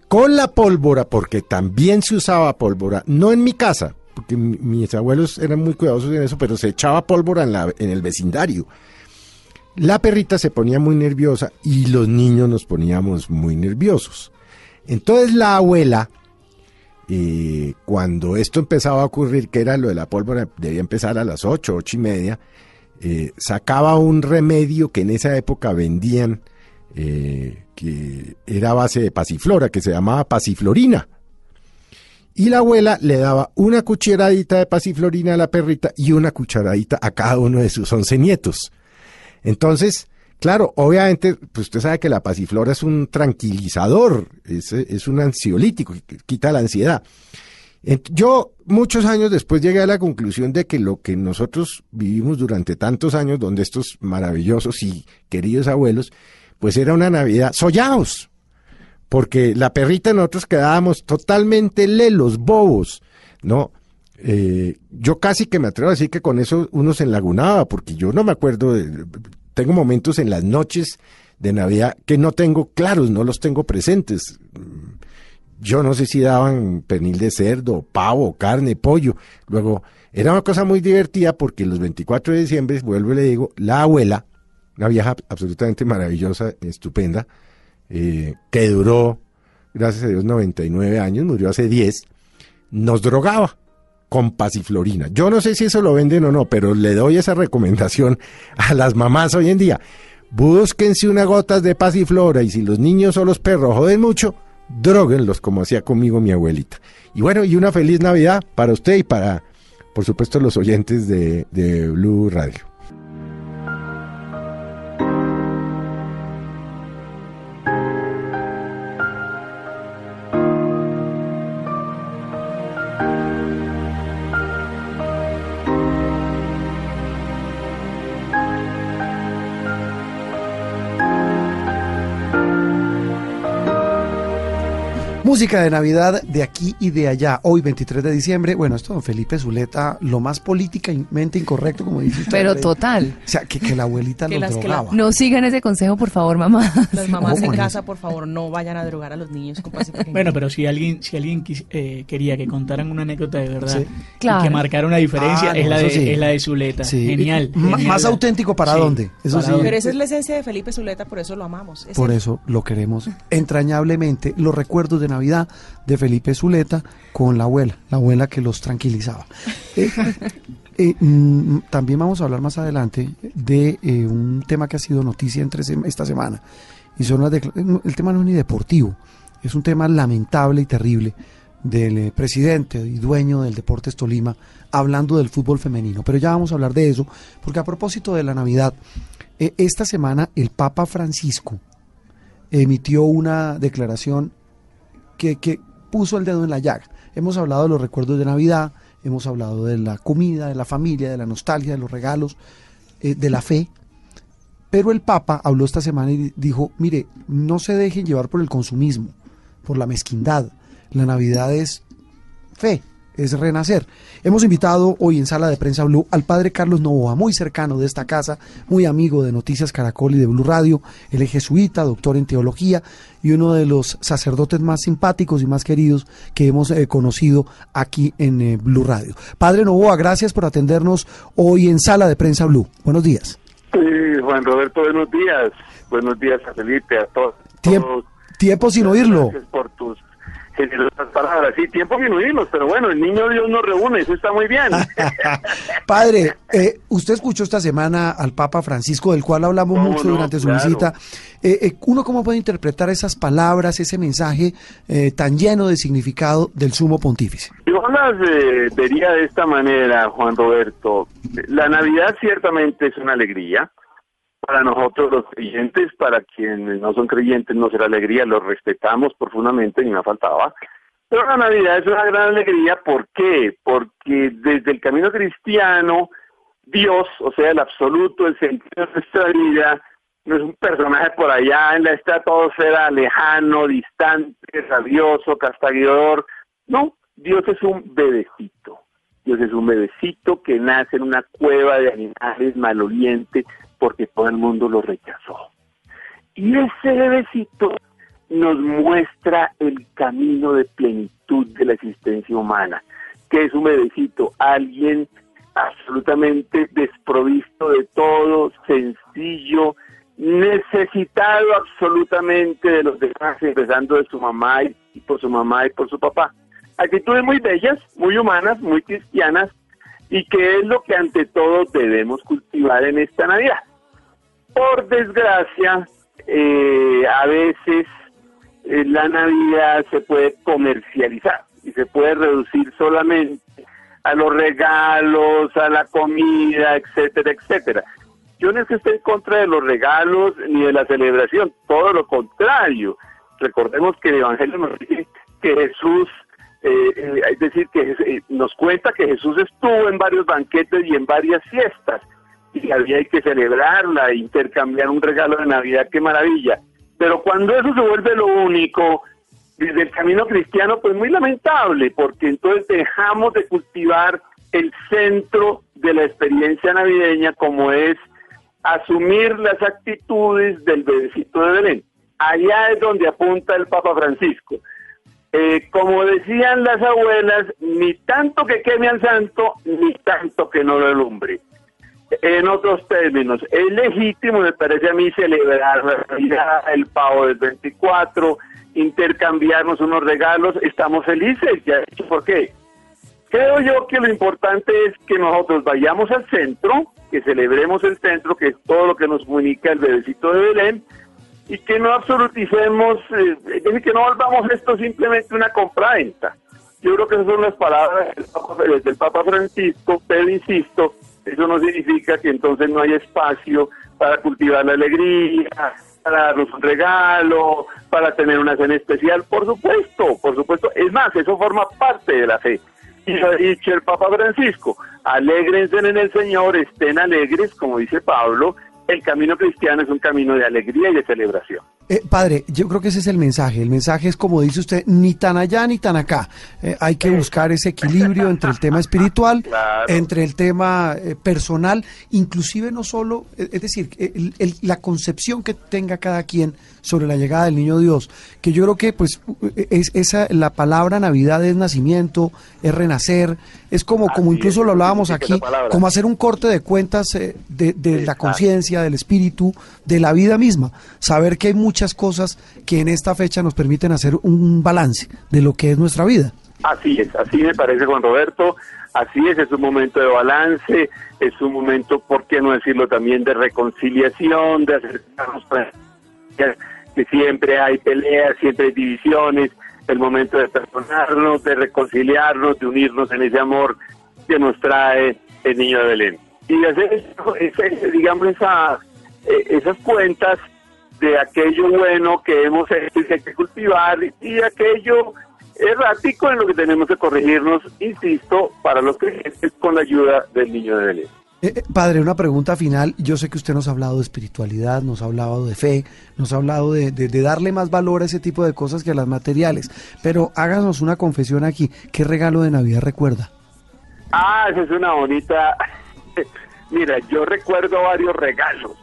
con la pólvora, porque también se usaba pólvora, no en mi casa, porque mi- mis abuelos eran muy cuidadosos en eso, pero se echaba pólvora en, la, en el vecindario. La perrita se ponía muy nerviosa y los niños nos poníamos muy nerviosos. Entonces la abuela, eh, cuando esto empezaba a ocurrir, que era lo de la pólvora, debía empezar a las ocho, ocho y media, eh, sacaba un remedio que en esa época vendían, eh, que era base de pasiflora, que se llamaba pasiflorina. Y la abuela le daba una cucharadita de pasiflorina a la perrita y una cucharadita a cada uno de sus once nietos. Entonces, claro, obviamente, pues usted sabe que la pasiflora es un tranquilizador, es, es un ansiolítico, quita la ansiedad. Yo muchos años después llegué a la conclusión de que lo que nosotros vivimos durante tantos años, donde estos maravillosos y queridos abuelos, pues era una Navidad sollados, porque la perrita nosotros quedábamos totalmente lelos, bobos, ¿no? Eh, yo casi que me atrevo a decir que con eso uno se enlagunaba, porque yo no me acuerdo, de- tengo momentos en las noches de Navidad que no tengo claros, no los tengo presentes. Yo no sé si daban pernil de cerdo, pavo, carne, pollo. Luego, Era una cosa muy divertida porque los 24 de diciembre, vuelvo y le digo, la abuela, una vieja absolutamente maravillosa, estupenda, eh, que duró, gracias a Dios, 99 años, murió hace 10, nos drogaba con pasiflorina. Yo no sé si eso lo venden o no, pero le doy esa recomendación a las mamás hoy en día. Búsquense unas gotas de pasiflora y si los niños o los perros joden mucho, droguenlos como hacía conmigo mi abuelita. Y bueno, y una feliz Navidad para usted y para, por supuesto, los oyentes de, de Blue Radio. Música de Navidad de aquí y de allá. Hoy, 23 de diciembre. Bueno, esto, don Felipe Zuleta, lo más políticamente incorrecto, como dice usted. Pero Eh, total. O sea, que, que la abuelita Que lo las- que la- drogaba. No sigan ese consejo, por favor, mamá. Las mamás ¿Cómo en casa, por favor, no vayan a drogar a los niños con. Bueno, pero si alguien, si alguien quis- eh, quería que contaran una anécdota de verdad Sí. y Claro. que marcara una diferencia, Ah, es, no, la de, sí. es la de Zuleta. Sí. Genial. Más auténtico para Sí, dónde, eso para dónde. Pero esa es la esencia de Felipe Zuleta, por eso lo amamos. Es Por el- eso lo queremos entrañablemente. Los recuerdos de Navidad de Felipe Zuleta con la abuela, la abuela que los tranquilizaba. Eh, eh, mm, también vamos a hablar más adelante de eh, un tema que ha sido noticia entre sem- esta semana. Y son las el tema no es ni deportivo, es un tema lamentable y terrible del presidente y dueño del Deportes Tolima hablando del fútbol femenino. Pero ya vamos a hablar de eso, porque a propósito de la Navidad, esta semana el Papa Francisco emitió una declaración que, puso el dedo en la llaga. Hemos hablado de los recuerdos de Navidad, hemos hablado de la comida, de la familia, de la nostalgia, de los regalos, eh, de la fe. Pero el Papa habló esta semana y dijo, mire, no se dejen llevar por el consumismo, por la mezquindad. La Navidad es fe, es renacer. Hemos invitado hoy en Sala de Prensa Blue al padre Carlos Novoa, muy cercano de esta casa, muy amigo de Noticias Caracol y de Blue Radio. Él es jesuita, doctor en teología y uno de los sacerdotes más simpáticos y más queridos que hemos eh, conocido aquí en eh, Blue Radio. Padre Novoa, gracias por atendernos hoy en Sala de Prensa Blue. Buenos días. Sí, Juan Roberto, buenos días. Buenos días a Felipe, a todos. Tiempo, tiempo sin oírlo. Gracias por tus generosas palabras. Sí, tiempo sin oírlos, pero bueno, el niño Dios nos reúne, eso está muy bien. Padre, eh, usted escuchó esta semana al Papa Francisco, del cual hablamos ¿Cómo mucho no? durante su Claro. visita. Eh, eh, ¿Uno cómo puede interpretar esas palabras, ese mensaje eh, tan lleno de significado del sumo pontífice? Yo las eh, vería de esta manera, Juan Roberto. La Navidad ciertamente es una alegría. Para nosotros los creyentes, para quienes no son creyentes no será alegría, los respetamos profundamente y me faltaba. Pero la Navidad es una gran alegría, ¿por qué? Porque desde el camino cristiano, Dios, o sea, el absoluto, el sentido de nuestra vida, no es un personaje por allá en la estratosfera, lejano, distante, rabioso, castigador. No, Dios es un bebecito. Dios es un bebecito que nace en una cueva de animales malolientes porque todo el mundo lo rechazó. Y ese bebecito nos muestra el camino de plenitud de la existencia humana, que es un bebecito, alguien absolutamente desprovisto de todo, sencillo, necesitado absolutamente de los demás, empezando de su mamá y por su mamá y por su papá. Actitudes muy bellas, muy humanas, muy cristianas, y que es lo que ante todo debemos cultivar en esta Navidad. Por desgracia, eh, a veces eh, la Navidad se puede comercializar y se puede reducir solamente a los regalos, a la comida, etcétera, etcétera. Yo no es que esté en contra de los regalos ni de la celebración, todo lo contrario. Recordemos que el Evangelio nos dice que Jesús, eh, es decir, que eh, nos cuenta que Jesús estuvo en varios banquetes y en varias fiestas y había que celebrarla, intercambiar un regalo de Navidad, qué maravilla. Pero cuando eso se vuelve lo único, desde el camino cristiano, pues muy lamentable, porque entonces dejamos de cultivar el centro de la experiencia navideña como es asumir las actitudes del bebecito de Belén. Allá es donde apunta el Papa Francisco. Eh, como decían las abuelas, ni tanto que queme al santo, ni tanto que no lo alumbre. En otros términos, es legítimo, me parece a mí, celebrar la Navidad, el pavo del 24, intercambiarnos unos regalos, estamos felices, ya por qué. Creo yo que lo importante es que nosotros vayamos al centro, que celebremos el centro, que es todo lo que nos comunica el bebecito de Belén, y que no absoluticemos, eh, que no volvamos esto simplemente una compraventa. Yo creo que esas son las palabras del Papa, del Papa Francisco, pero insisto, eso no significa que entonces no hay espacio para cultivar la alegría, para darnos un regalo, para tener una cena especial, por supuesto, por supuesto. Es más, eso forma parte de la fe. Y lo ha dicho el Papa Francisco, alégrense en el Señor, estén alegres, como dice Pablo, el camino cristiano es un camino de alegría y de celebración. Eh, padre, yo creo que ese es el mensaje. El mensaje es, como dice usted, ni tan allá ni tan acá. Eh, hay que buscar ese equilibrio entre el tema espiritual, entre el tema eh, personal, inclusive no solo, eh, es decir, el- el- la concepción que tenga cada quien sobre la llegada del niño Dios, que yo creo que pues es esa la palabra Navidad es nacimiento, es renacer, es como como incluso lo hablábamos aquí, como hacer un corte de cuentas de, de la conciencia, del espíritu, de la vida misma. Saber que hay muchas cosas que en esta fecha nos permiten hacer un balance de lo que es nuestra vida. Así es, así me parece Juan Roberto, así es, es un momento de balance, es un momento, ¿por qué no decirlo también, de reconciliación, de acercarnos para que siempre hay peleas, siempre hay divisiones, el momento de perdonarnos, de reconciliarnos, de unirnos en ese amor que nos trae el niño de Belén. Y hacer, digamos, esa, eh, esas cuentas de aquello bueno que hemos hecho y que hay que cultivar y aquello errático en lo que tenemos que corregirnos, insisto, para los creyentes con la ayuda del niño de Belén. Eh, eh, padre, una pregunta final. Yo sé que usted nos ha hablado de espiritualidad, nos ha hablado de fe, nos ha hablado de, de- de darle más valor a ese tipo de cosas que a las materiales. Pero háganos una confesión aquí. ¿Qué regalo de Navidad recuerda? Ah, esa es una bonita... Mira, yo recuerdo varios regalos.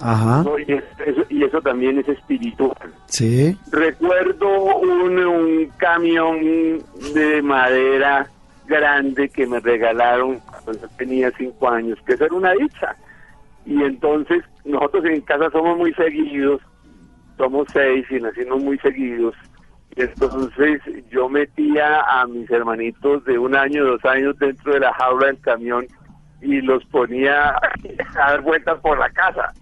Ajá. Y, es- eso, y eso también es espiritual. Sí. Recuerdo un, un camión de madera grande que me regalaron cuando yo tenía cinco años, que eso era una dicha. Y entonces nosotros en casa somos muy seguidos, somos seis y nacimos muy seguidos. Y entonces yo metía a mis hermanitos de un año, dos años dentro de la jaula del camión y los ponía a dar vueltas por la casa.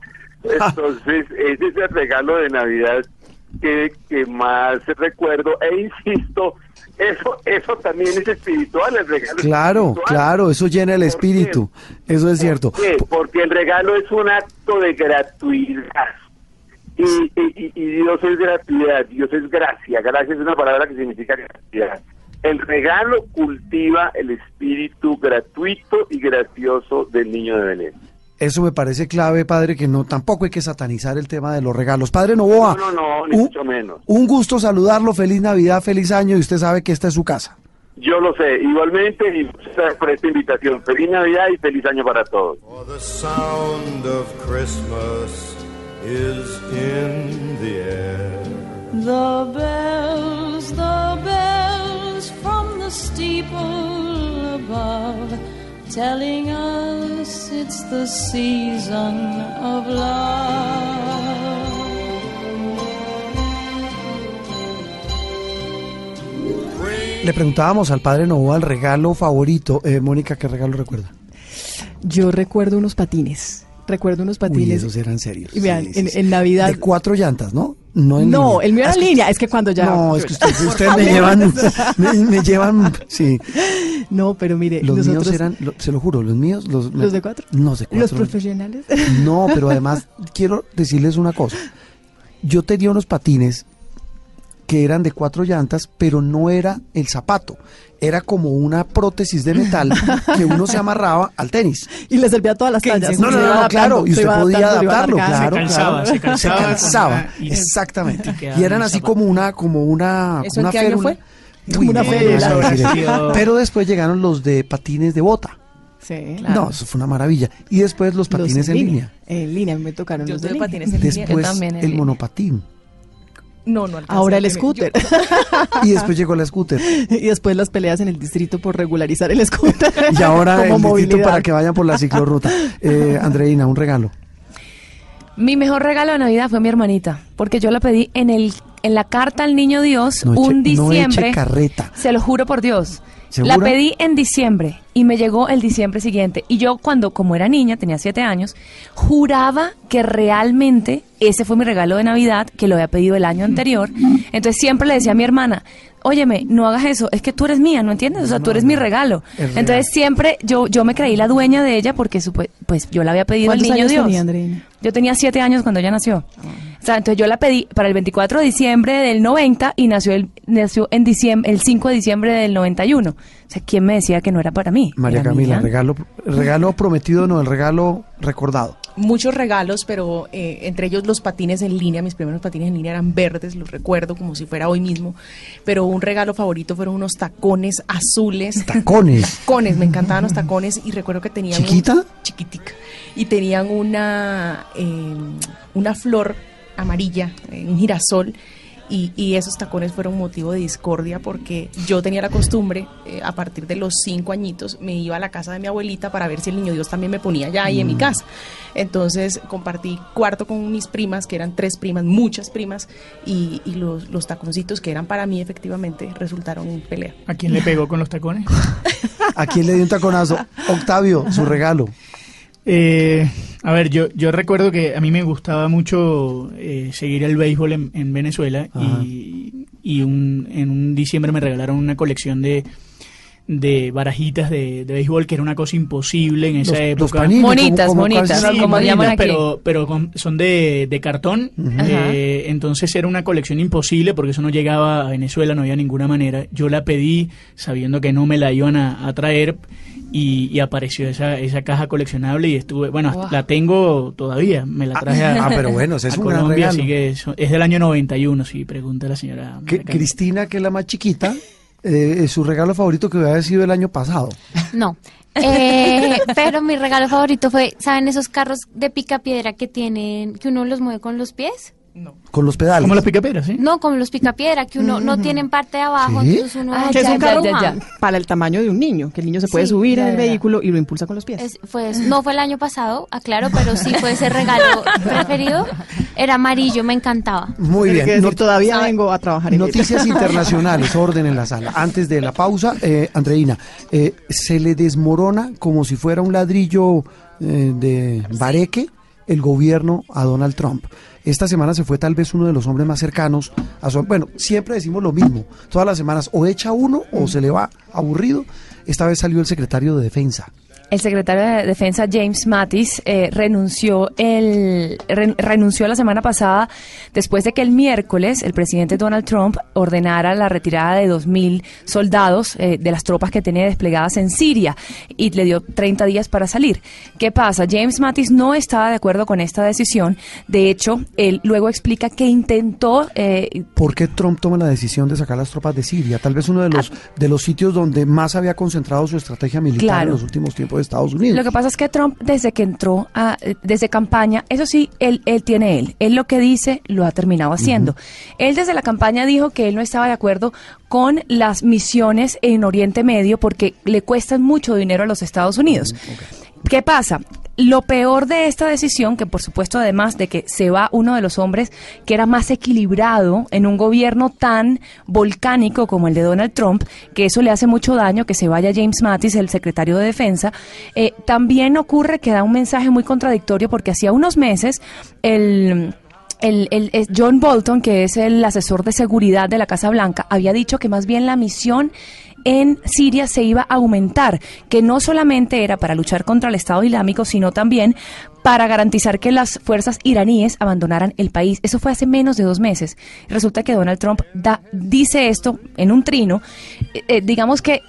Entonces, ese es el regalo de Navidad que, que más recuerdo. E insisto, eso eso también es espiritual, el regalo. Claro, espiritual. claro, eso llena el espíritu. Eso es cierto. Porque el regalo es un acto de gratuidad. Y, y- y- y Dios es gratuidad, Dios es gracia. Gracia es una palabra que significa gratuidad. El regalo cultiva el espíritu gratuito y gracioso del niño de Belén. Eso me parece clave, padre, que no tampoco hay que satanizar el tema de los regalos. Padre Novoa, No, no, no, ni un, mucho menos. un gusto saludarlo. Feliz Navidad, feliz año. Y usted sabe que esta es su casa. Yo lo sé, igualmente, y gracias por esta invitación. Feliz Navidad y feliz año para todos. The sound of Christmas is in the air. The bells, the bells from the steeple above, telling us it's the season of love. Le preguntábamos al padre Novoa el regalo favorito. Eh, Mónica, ¿qué regalo recuerda? Yo recuerdo unos patines. Recuerdo unos patines. Uy, esos eran serios. Y vean, Sí, sí, en, Navidad. De cuatro llantas, ¿no? No, en no, línea. el mío era es que línea. Es que cuando ya. No, es que usted- ustedes me llevan, me, me llevan, sí. No, pero mire, Los nosotros. míos eran, lo- se lo juro, los míos, los, ¿Los de cuatro? No, de cuatro. Los profesionales. No, pero además quiero decirles una cosa. Yo tenía unos patines que eran de cuatro llantas, pero no era el zapato. Era como una prótesis de metal que uno se amarraba al tenis. Y le servía a todas las tallas. No, no, no, claro, y se usted podía adaptarlo, claro, Se cansaba, claro. se cansaba Se cansaba, y- exactamente. y eran así como una, como una, ¿Eso en una qué año férula. fue? Uy, Una no. Pero después llegaron los de patines de bota. Sí, No, eso fue una maravilla. Y después los patines Los en línea. En línea me tocaron Yo los de línea. patines en línea. Después también en el línea. monopatín. No, no alcancé Ahora el scooter. Y después llegó la scooter. y después las peleas en el distrito por regularizar el scooter. Y ahora Como el distrito movilidad. para que vayan por la ciclorruta. Eh, Andreina, un regalo. Mi mejor regalo de Navidad fue mi hermanita, porque yo la pedí en el en la carta al Niño Dios No eche- un no diciembre. eche carreta. Se lo juro por Dios. La pedí en diciembre y me llegó el diciembre siguiente. Y yo cuando, como era niña, tenía siete años, juraba que realmente ese fue mi regalo de Navidad, que lo había pedido el año anterior. Entonces siempre le decía a mi hermana, óyeme, no hagas eso, es que tú eres mía, ¿no entiendes? O sea, tú eres mi regalo. Real. Entonces siempre yo, yo me creí la dueña de ella porque supe- pues yo la había pedido al ¿Cuántos niño años Dios. tenía? Yo tenía siete años cuando ella nació. O sea, entonces yo la pedí para el 24 de diciembre del 90 y nació el, nació en diciembre, el 5 de diciembre del 91. O sea, ¿quién me decía que no era para mí? María Era Camila, mía. regalo, regalo prometido, no, el regalo recordado. muchos regalos, pero eh, entre ellos los patines en línea, mis primeros patines en línea eran verdes, los recuerdo como si fuera hoy mismo, pero un regalo favorito fueron unos tacones azules. Tacones. Tacones, me encantaban los tacones y recuerdo que tenían... un- ¿Chiquita? chiquitica. Y tenían una, eh, una flor amarilla, eh, un girasol. Y, y esos tacones fueron motivo de discordia porque yo tenía la costumbre, eh, a partir de los cinco añitos, me iba a la casa de mi abuelita para ver si el niño Dios también me ponía allá ahí en mi Mm. casa. Entonces compartí cuarto con mis primas, que eran tres primas, muchas primas, y, y los, los taconcitos que eran para mí efectivamente resultaron en pelea. ¿A quién le pegó con los tacones? ¿A quién le dio un taconazo? Octavio, su regalo. Eh, a ver, yo, yo recuerdo que a mí me gustaba mucho eh, seguir el béisbol en, en Venezuela y, y un, en un diciembre me regalaron una colección de, de barajitas de, de béisbol que era una cosa imposible en esa Los- los época. panini, Monitas, como- como monitas, casi- como llaman aquí. Pero, pero con- son de, de cartón, eh, entonces era una colección imposible porque eso no llegaba a Venezuela, no había ninguna manera. Yo la pedí sabiendo que no me la iban a, a traer y, y apareció esa, esa caja coleccionable y estuve, bueno, Wow. la tengo todavía, me la traje a, Ah, pero bueno, es a un gran Colombia, así que eso- es del año 91, si pregunta la señora. Que-. Cristina, que es la más chiquita, eh, su regalo favorito que hubiera sido el año pasado. No. Eh, pero mi regalo favorito fue, ¿saben esos carros de picapiedra que tienen, que uno los mueve con los pies? Con los pedales. Como las picaperas, ¿sí? No, como los picapiedra, que uno no tienen parte de abajo, ¿Sí? entonces uno... que es un carro Ajá. para el tamaño de un niño, que el niño se puede Sí, subir en el vehículo y lo impulsa con los pies. Es- fue eso. no fue el año pasado, aclaro, pero sí fue ese regalo preferido. Era amarillo, me encantaba. Muy Pero bien. que decir, Not- todavía vengo a trabajar en Noticias internacionales, orden en la sala. Antes de la pausa, eh, Andreina, eh, se le desmorona como si fuera un ladrillo eh, de bareque el gobierno a Donald Trump. Esta semana se fue tal vez uno de los hombres más cercanos a su... Bueno, siempre decimos lo mismo. Todas las semanas o echa uno o se le va aburrido. Esta vez salió el secretario de Defensa. El secretario de Defensa James Mattis eh, renunció el re- renunció la semana pasada después de que el miércoles el presidente Donald Trump ordenara la retirada de 2.000 soldados eh, de las tropas que tenía desplegadas en Siria y le dio 30 días para salir. ¿Qué pasa? James Mattis no estaba de acuerdo con esta decisión. De hecho, él luego explica que intentó eh, ¿Por qué Trump toma la decisión de sacar las tropas de Siria? Tal vez uno de los, de los sitios donde más había concentrado su estrategia militar Claro. en los últimos tiempos de Estados Unidos. Lo que pasa es que Trump, desde que entró a, desde campaña, eso sí, él, él tiene él. Él lo que dice lo ha terminado haciendo. Él desde la campaña dijo que él no estaba de acuerdo con las misiones en Oriente Medio porque le cuestan mucho dinero a los Estados Unidos. ¿Qué pasa? Lo peor de esta decisión, que por supuesto además de que se va uno de los hombres que era más equilibrado en un gobierno tan volcánico como el de Donald Trump, que eso le hace mucho daño, que se vaya James Mattis, el secretario de Defensa, eh, también ocurre que da un mensaje muy contradictorio porque hacía unos meses el... El, John Bolton, que es el asesor de seguridad de la Casa Blanca, había dicho que más bien la misión en Siria se iba a aumentar, que no solamente era para luchar contra el Estado Islámico, sino también para garantizar que las fuerzas iraníes abandonaran el país. Eso fue hace menos de dos meses. Resulta que Donald Trump da- dice esto en un trino, eh, eh, digamos que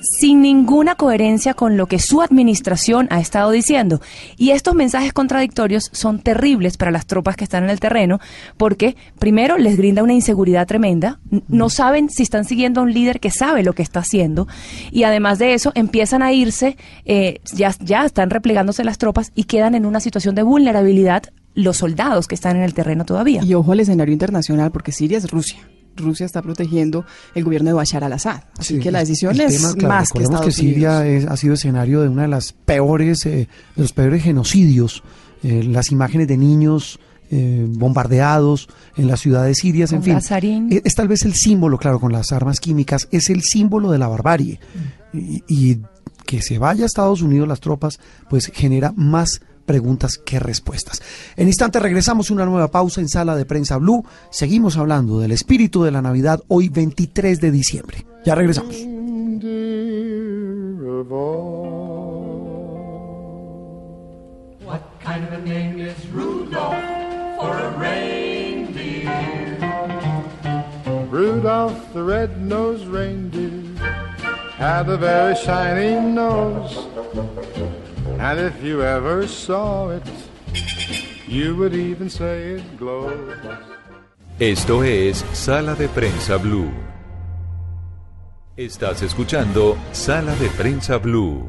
sin ninguna coherencia con lo que su administración ha estado diciendo. Y estos mensajes contradictorios son terribles para las tropas que están en el terreno porque, primero, les brinda una inseguridad tremenda, no saben si están siguiendo a un líder que sabe lo que está haciendo, y además de eso, empiezan a irse, eh, ya, ya están replegándose las tropas y quedan en una situación de vulnerabilidad los soldados que están en el terreno todavía. Y ojo al escenario internacional, porque Siria es Rusia. Rusia está protegiendo el gobierno de Bashar al-Assad. Así Sí, que la decisión es tema, claro, más que Estados que Siria es- ha sido escenario de una de las peores, eh, de los peores genocidios. Eh, las imágenes de niños eh, bombardeados en las ciudades sirias, en fin. gasarín. Eh, Es, tal vez el símbolo, claro, con las armas químicas, es el símbolo de la barbarie. Y, y que se vaya a Estados Unidos las tropas, pues genera más preguntas que respuestas. En instante regresamos a una nueva pausa en Sala de Prensa Blue. Seguimos hablando del espíritu de la Navidad hoy 23 de diciembre. Ya regresamos. What kind of a name is Rudolph for a reindeer? Rudolph the red-nosed reindeer had a very shiny nose. And if you ever saw it, you would even say it glows. Esto es Sala de Prensa Blue. Estás escuchando Sala de Prensa Blue.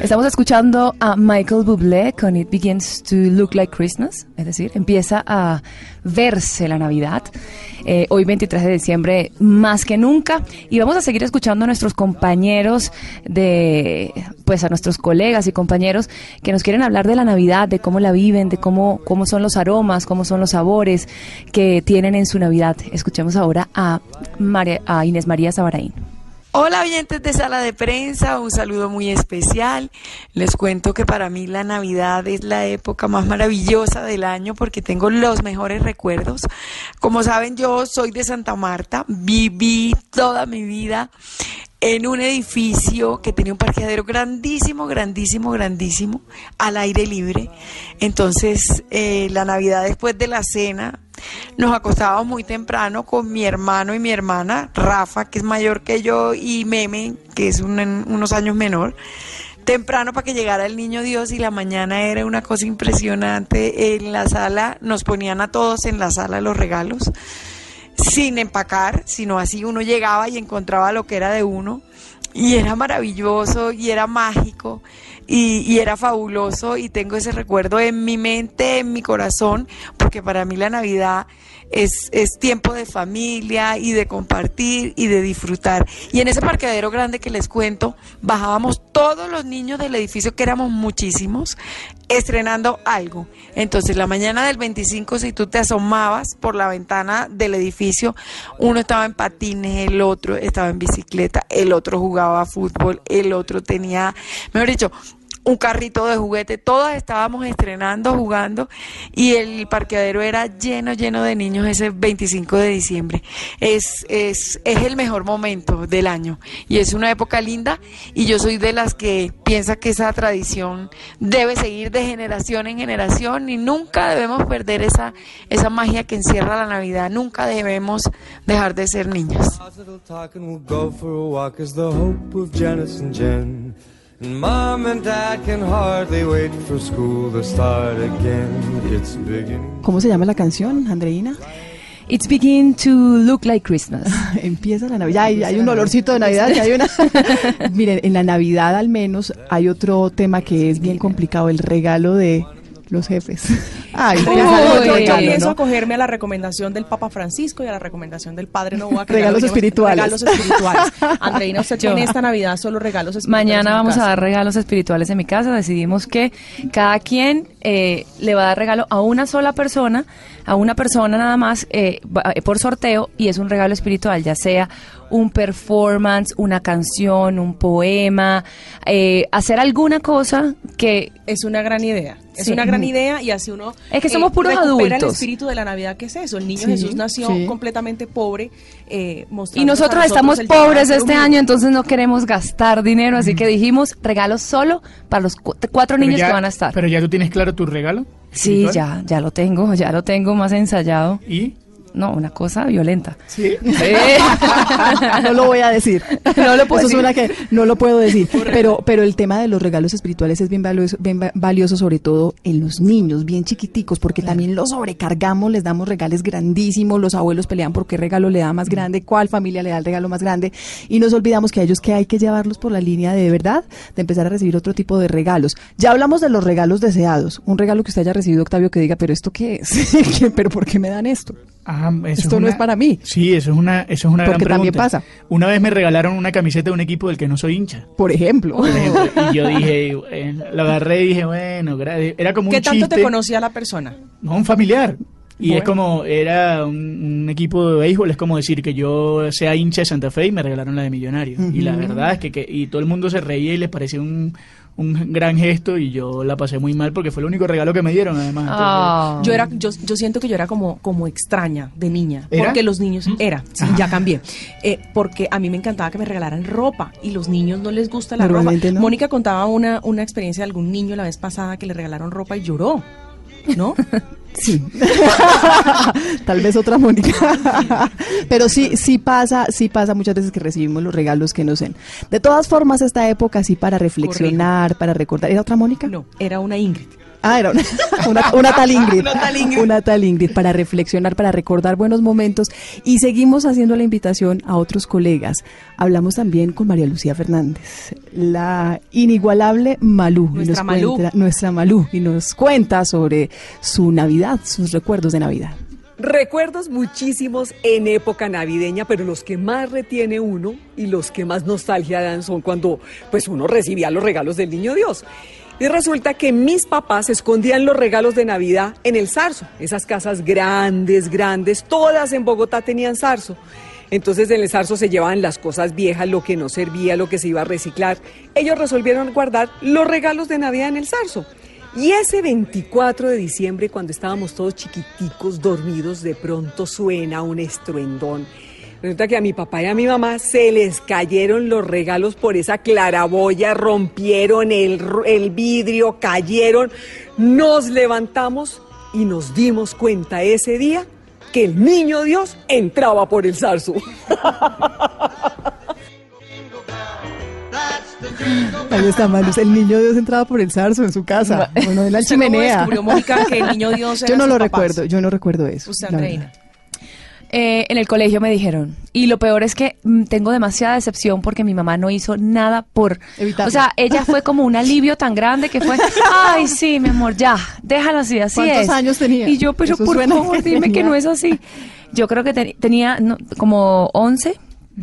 Estamos escuchando a Michael Bublé con It Begins to Look Like Christmas, es decir, empieza a verse la Navidad. Eh, hoy 23 de diciembre más que nunca y vamos a seguir escuchando a nuestros compañeros de pues a nuestros colegas y compañeros que nos quieren hablar de la Navidad, de cómo la viven, de cómo cómo son los aromas, cómo son los sabores que tienen en su Navidad. Escuchemos ahora a, Inés María Sabaraín. Hola oyentes de sala de prensa, un saludo muy especial. Les cuento que para mí la Navidad es la época más maravillosa del año porque tengo los mejores recuerdos. Como saben, yo soy de Santa Marta, viví toda mi vida en un edificio que tenía un parqueadero grandísimo, grandísimo, grandísimo, al aire libre. Entonces, eh, la Navidad después de la cena, nos acostábamos muy temprano con mi hermano y mi hermana, Rafa, que es mayor que yo, y Meme, que es un- unos años menor. Temprano para que llegara el niño Dios y la mañana era una cosa impresionante. En la sala nos ponían a todos en la sala los regalos sin empacar, sino así uno llegaba y encontraba lo que era de uno y era maravilloso y era mágico y, y era fabuloso y tengo ese recuerdo en mi mente, en mi corazón, porque para mí la Navidad es, es tiempo de familia y de compartir y de disfrutar. Y en ese parqueadero grande que les cuento, bajábamos todos los niños del edificio, que éramos muchísimos, estrenando algo. Entonces, la mañana del 25, si tú te asomabas por la ventana del edificio, uno estaba en patines, el otro estaba en bicicleta, el otro jugaba fútbol, el otro tenía, mejor dicho, un carrito de juguete, todas estábamos estrenando, jugando y el parqueadero era lleno, lleno de niños ese 25 de diciembre. Es, es, es el mejor momento del año y es una época linda y yo soy de las que piensa que esa tradición debe seguir de generación en generación y nunca debemos perder esa, esa magia que encierra la Navidad, nunca debemos dejar de ser niños. And Mom and Dad can hardly wait for school to start again. It's beginning. ¿Cómo se llama la canción, Andreina? It's begin to look like Christmas. Empieza la Navidad. Hay, hay un olorcito de Navidad. ya hay una... Miren, en la Navidad al menos hay otro tema que es bien complicado, el regalo de los jefes. Ay, yo, pienso ¿no? acogerme a la recomendación del Papa Francisco y a la recomendación del Padre Novoa. que Regalos espirituales. Regalos espirituales. Andreina, usted Yo. tiene esta Navidad solo regalos espirituales. Mañana vamos a dar regalos espirituales en mi casa. Decidimos que cada quien eh, le va a dar regalo a una sola persona, a una persona nada más eh, va- eh, por sorteo y es un regalo espiritual, ya sea un performance, una canción, un poema, eh, hacer alguna cosa que Es una gran idea. Es Sí. una gran idea y así uno Es que somos puros recupera el adultos. espíritu de la Navidad que es eso. El niño Sí, Jesús nació sí. completamente pobre. eh, Y nosotros estamos pobres este humilde. año, entonces no queremos gastar dinero, así que dijimos regalos solo para los cu- cuatro Pero niños ya- que van a estar. Pero ya tú tienes claro tu regalo. Sí, espiritual? ya, ya lo tengo, ya lo tengo más ensayado. ¿Y? No, una cosa violenta. Sí. no lo voy a decir. No lo puedo Eso es decir. una que no lo puedo decir. Pero, pero el tema de los regalos espirituales es bien valioso, bien va- valioso, sobre todo en los niños, bien chiquiticos, porque también los sobrecargamos, les damos regales grandísimos, los abuelos pelean por qué regalo le da más grande, cuál familia le da el regalo más grande, y nos olvidamos que a ellos que hay que llevarlos por la línea de verdad, de empezar a recibir otro tipo de regalos. Ya hablamos de los regalos deseados. Un regalo que usted haya recibido, Octavio, que diga, pero ¿esto qué es? ¿Pero por qué me dan esto? Ah, eso Esto no una- es para mí. Sí, eso es una, eso es una Porque gran también pregunta. pasa. Una vez me regalaron una camiseta de un equipo del que no soy hincha. Por ejemplo. Por ejemplo, y yo dije, bueno, lo agarré y dije, bueno, gra- era como un ¿Qué tanto te conocía la persona? No, un familiar. Y Bueno. es como, era un, un equipo de béisbol, es como decir que yo sea hincha de Santa Fe y me regalaron la de Millonario. Y la verdad es que, que- y todo el mundo se reía y les parecía un, un gran gesto y yo la pasé muy mal porque fue el único regalo que me dieron además. Entonces, Ah. Yo era, yo, yo siento que yo era como, como extraña de niña, ¿Era? porque los niños era, sí, ya cambié, Eh, porque a mí me encantaba que me regalaran ropa y los niños no les gusta la ropa. No. Mónica contaba una, una experiencia de algún niño la vez pasada que le regalaron ropa y lloró, ¿no? Sí. Tal vez otra Mónica. Pero sí, sí pasa, sí pasa muchas veces que recibimos los regalos que nos den. De todas formas, esta época sí para reflexionar, para recordar. ¿Era otra Mónica? No, era una Ingrid. Ah, era una, una- una tal Ingrid. Una tal Ingrid. Una tal Ingrid, para reflexionar, para recordar buenos momentos. Y seguimos haciendo la invitación a otros colegas. Hablamos también con María Lucía Fernández, la inigualable Malú. y Nuestra nos Malú. cuenta- nuestra Malú. Y nos cuenta sobre su Navidad, sus recuerdos de Navidad. Recuerdos muchísimos en época navideña, pero los que más retiene uno y los que más nostalgia dan son cuando pues uno recibía los regalos del niño Dios. Y resulta que mis papás escondían los regalos de Navidad en el zarzo, esas casas grandes, grandes, todas en Bogotá tenían zarzo. Entonces en el zarzo se llevaban las cosas viejas, lo que no servía, lo que se iba a reciclar. Ellos resolvieron guardar los regalos de Navidad en el zarzo. Y ese 24 de diciembre, cuando estábamos todos chiquiticos, dormidos, de pronto suena un estruendón. Resulta que a mi papá y a mi mamá se les cayeron los regalos por esa claraboya, rompieron el, vidrio, cayeron. Nos levantamos y nos dimos cuenta ese día que el niño Dios entraba por el zarzo. Ahí está Malus, el niño Dios entraba por el zarzo en su casa, bueno, en la ¿Usted cómo chimenea. descubrió, Mónica, que el niño Dios Yo no lo papás? recuerdo, yo no recuerdo eso. Usted, verdad. Eh, en el colegio me dijeron. Y lo peor es que mm, tengo demasiada decepción porque mi mamá no hizo nada por... Evitarlo. O sea, ella fue como un alivio tan grande que fue, ay, sí, mi amor, ya, déjalo así, así ¿Cuántos es. años tenía? Y yo, pero Eso por favor, dime que no es así. Yo creo que te- tenía no, como 11,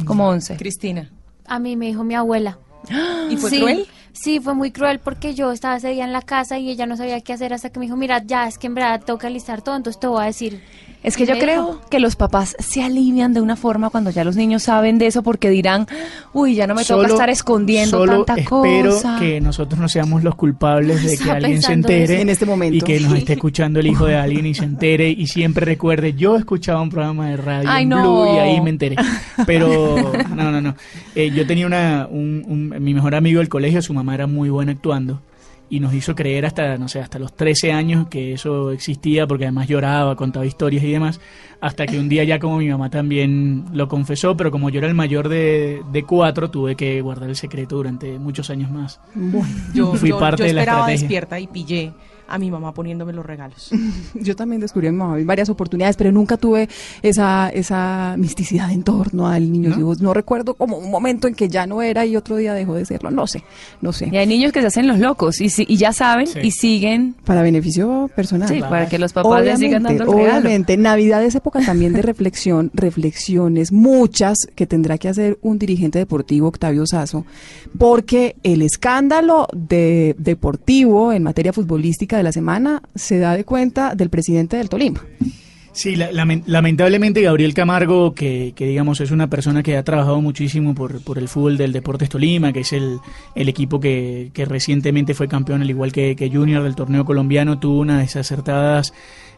como 11. Cristina. A mí me dijo mi abuela. ¿Y fue Sí, cruel? Sí, fue muy cruel porque yo estaba ese día en la casa y ella no sabía qué hacer hasta que me dijo, mira, ya es que en verdad tengo que alistar todo, entonces te voy a decir. Es que yo creo que los papás se alivian de una forma cuando ya los niños saben de eso porque dirán, uy, ya no me toca estar escondiendo solo tanta espero cosa. que nosotros no seamos los culpables de que alguien se entere. En este momento. y que nos esté escuchando el hijo de alguien y se entere y siempre recuerde yo escuchaba un programa de radio Ay, en no. Blue y ahí me enteré pero no no no Eh, yo tenía una un, un- mi mejor amigo del colegio su mamá era muy buena actuando y nos hizo creer hasta, no sé, hasta los 13 años que eso existía, porque además lloraba, contaba historias y demás, hasta que un día ya como mi mamá también lo confesó, pero como yo era el mayor de, de cuatro, tuve que guardar el secreto durante muchos años más. Yo, Fui yo- parte yo de la esperaba estrategia. despierta y pillé a mi mamá poniéndome los regalos. Yo también descubrí a mi mamá en varias oportunidades, pero nunca tuve esa, esa misticidad en torno al niño Dios. No recuerdo como un momento en que ya no era y otro día dejó de serlo. No sé, no sé. Y hay niños que se hacen los locos y, si- y ya saben y siguen. Para beneficio personal. Sí, para que los papás le sigan dando el regalo. Obviamente, Navidad es época también de reflexión, reflexiones, muchas que tendrá que hacer un dirigente deportivo, Octavio Sazo, porque el escándalo de deportivo en materia futbolística de la semana se da de cuenta del presidente del Tolima. Sí, la- lamen- lamentablemente Gabriel Camargo, que, que digamos es una persona que ha trabajado muchísimo por, por el fútbol del Deportes Tolima, que es el, el equipo que, que recientemente fue campeón, al igual que, que Junior del torneo colombiano, tuvo unas desacertadas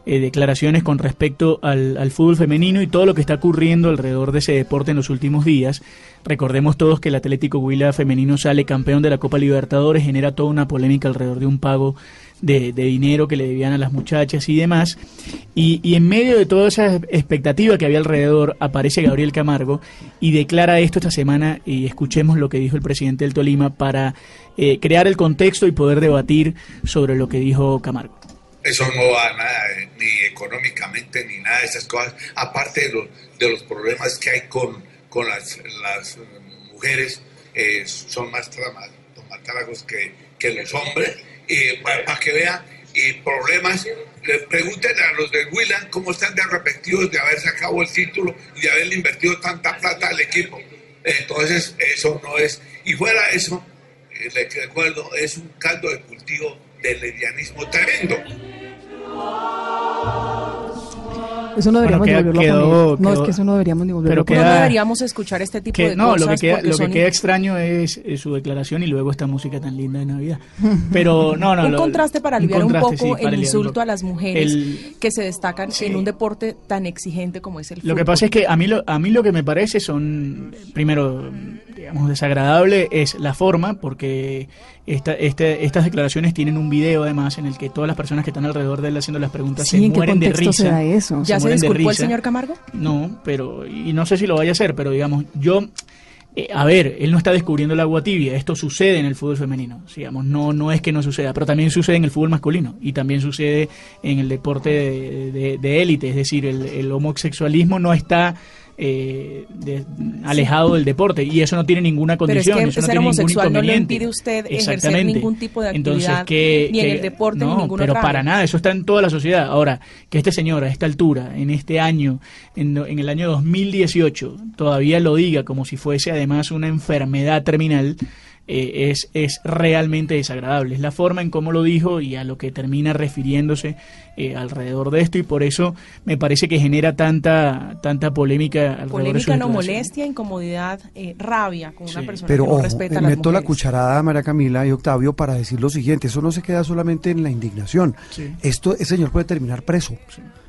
eh, declaraciones con respecto al, al fútbol femenino y todo lo que está ocurriendo alrededor de ese deporte en los últimos días. Recordemos todos que el Atlético Huila femenino sale campeón de la Copa Libertadores, genera toda una polémica alrededor de un pago de, de dinero que le debían a las muchachas y demás. Y, y en medio de toda esa expectativa que había alrededor, aparece Gabriel Camargo y declara esto esta semana y escuchemos lo que dijo el presidente del Tolima para eh, crear el contexto y poder debatir sobre lo que dijo Camargo. Eso no va a nada, eh, ni económicamente, ni nada de esas cosas, aparte de los, de los problemas que hay con, con las, las eh, mujeres, eh, son más más tragos que, que los hombres, y para, que vean, y problemas, le pregunten a los del Willan cómo están de arrepentidos de haber sacado el título y de haberle invertido tanta plata al equipo. Entonces, eso no es, y fuera eso, eh, le recuerdo, es un caldo de cultivo del lesbianismo tremendo. Eso no deberíamos Bueno, ni queda- volverlo a quedó- poner. No, es que eso no deberíamos ni volverlo pero a poner. No queda- deberíamos escuchar este tipo que- de no, cosas lo que queda, lo que son queda extraño es, es su declaración y luego esta música tan linda de Navidad. Pero no, no. un lo- contraste para aliviar un, contraste, poco sí, el un insulto poco. a las mujeres El- que se destacan en un deporte tan exigente como es el fútbol. Lo que pasa es que a mí lo, a mí lo que me parece son, primero, digamos, desagradable es la forma, porque esta, este- estas declaraciones tienen un video además en el que todas las personas que están alrededor de él haciendo las preguntas Sí, se ¿en qué mueren de risa. se da eso? ¿Ya se de disculpó el señor Camargo? No, pero, y no sé si lo vaya a hacer, pero digamos, yo, eh, a ver, él no está descubriendo el agua tibia, esto sucede en el fútbol femenino, digamos, no, no es que no suceda, pero también sucede en el fútbol masculino y también sucede en el deporte de, de- de élite, es decir, el, el homosexualismo no está eh, de- alejado del deporte y eso no tiene ninguna Pero es condición, que eso no tiene ningún homosexual no le inconveniente. impide usted ejercer ningún tipo de actividad, Entonces, que, ni en el deporte, ni no, ninguna pero para nada, eso está en toda la sociedad. Ahora, que este señor a esta altura, en este año, en, en el año 2018, todavía lo diga como si fuese además una enfermedad terminal, eh, es, es realmente desagradable. Es la forma en cómo lo dijo y a lo que termina refiriéndose eh, alrededor de esto y por eso me parece que genera tanta, tanta polémica alrededor de Polémica, no molestia, incomodidad, eh, rabia con una persona Pero que no ojo, respeta eh, a las meto la cucharada a María Camila y Octavio para decir lo siguiente, eso no se queda solamente en la indignación, Sí. esto, ese señor puede terminar preso.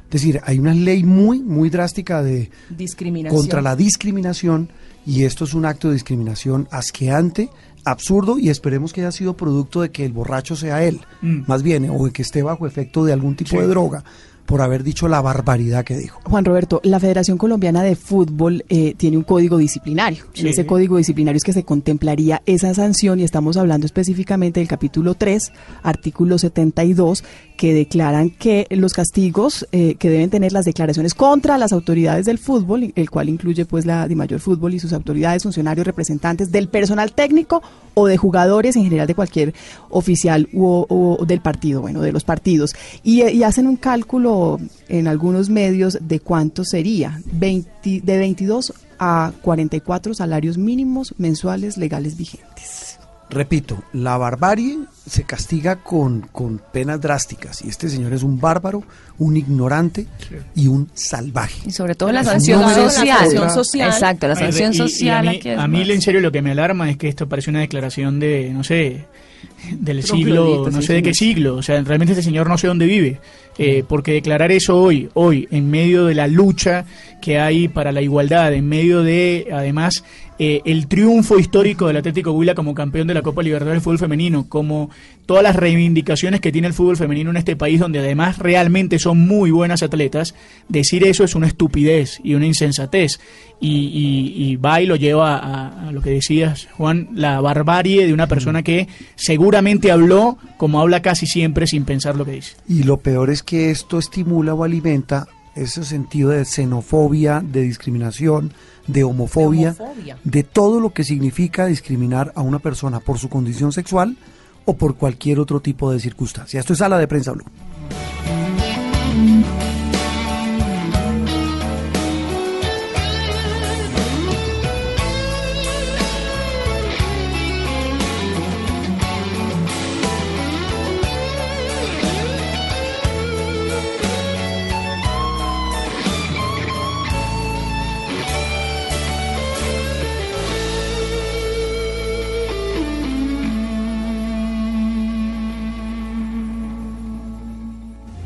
Es decir, hay una ley muy, muy drástica de Discriminación. contra la discriminación y esto es un acto de discriminación asqueante, absurdo y esperemos que haya sido producto de que el borracho sea él, Mm. más bien, o de que esté bajo efecto de algún tipo Sí. de droga por haber dicho la barbaridad que dijo. Juan Roberto, la Federación Colombiana de Fútbol eh, tiene un código disciplinario. En ese código disciplinario es que se contemplaría esa sanción y estamos hablando específicamente del capítulo 3, artículo 72, que declaran que los castigos eh, que deben tener las declaraciones contra las autoridades del fútbol, el cual incluye pues la Mayor Fútbol y sus autoridades, funcionarios, representantes del personal técnico o de jugadores en general de cualquier oficial u- o, del partido, bueno, de los partidos. Y, hacen un cálculo en algunos medios de cuánto sería, 20 de 22 a 44 salarios mínimos mensuales legales vigentes. Repito, la barbarie se castiga con, con penas drásticas y este señor es un bárbaro, un ignorante y un salvaje. Y sobre todo la sanción social. Exacto, la sanción y- y social. a mí, aquí es a mí más. en serio lo que me alarma es que esto parece una declaración de, no sé, del Pero siglo, no sí, sé de qué siglo. O sea, realmente este señor no sé dónde vive. Eh, porque declarar eso hoy, hoy, en medio de la lucha que hay para la igualdad, en medio de, además, eh, el triunfo histórico del Atlético Huila como campeón de la Copa Libertadores del Fútbol Femenino, como todas las reivindicaciones que tiene el fútbol femenino en este país, donde además realmente son muy buenas atletas, decir eso es una estupidez y una insensatez. Y, y- y va y lo lleva a, a lo que decías, Juan, la barbarie de una persona que seguramente habló como habla casi siempre sin pensar lo que dice. Y lo peor es que esto estimula o alimenta ese sentido de xenofobia, de discriminación, de homofobia, De homofobia. de todo lo que significa discriminar a una persona por su condición sexual o por cualquier otro tipo de circunstancia. Esto es Sala de Prensa Blue.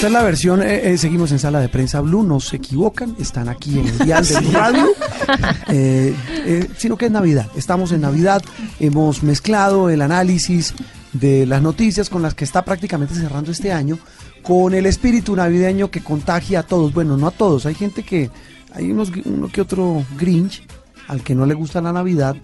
Esta es la versión, eh, eh, seguimos en Sala de Prensa Blue, no se equivocan, están aquí en el dial de Blue Radio, eh, eh, sino que es Navidad, estamos en Navidad, hemos mezclado el análisis de las noticias con las que está prácticamente cerrando este año, con el espíritu navideño que contagia a todos, bueno, no a todos, hay gente que, hay unos, uno que otro Grinch al que no le gusta la Navidad,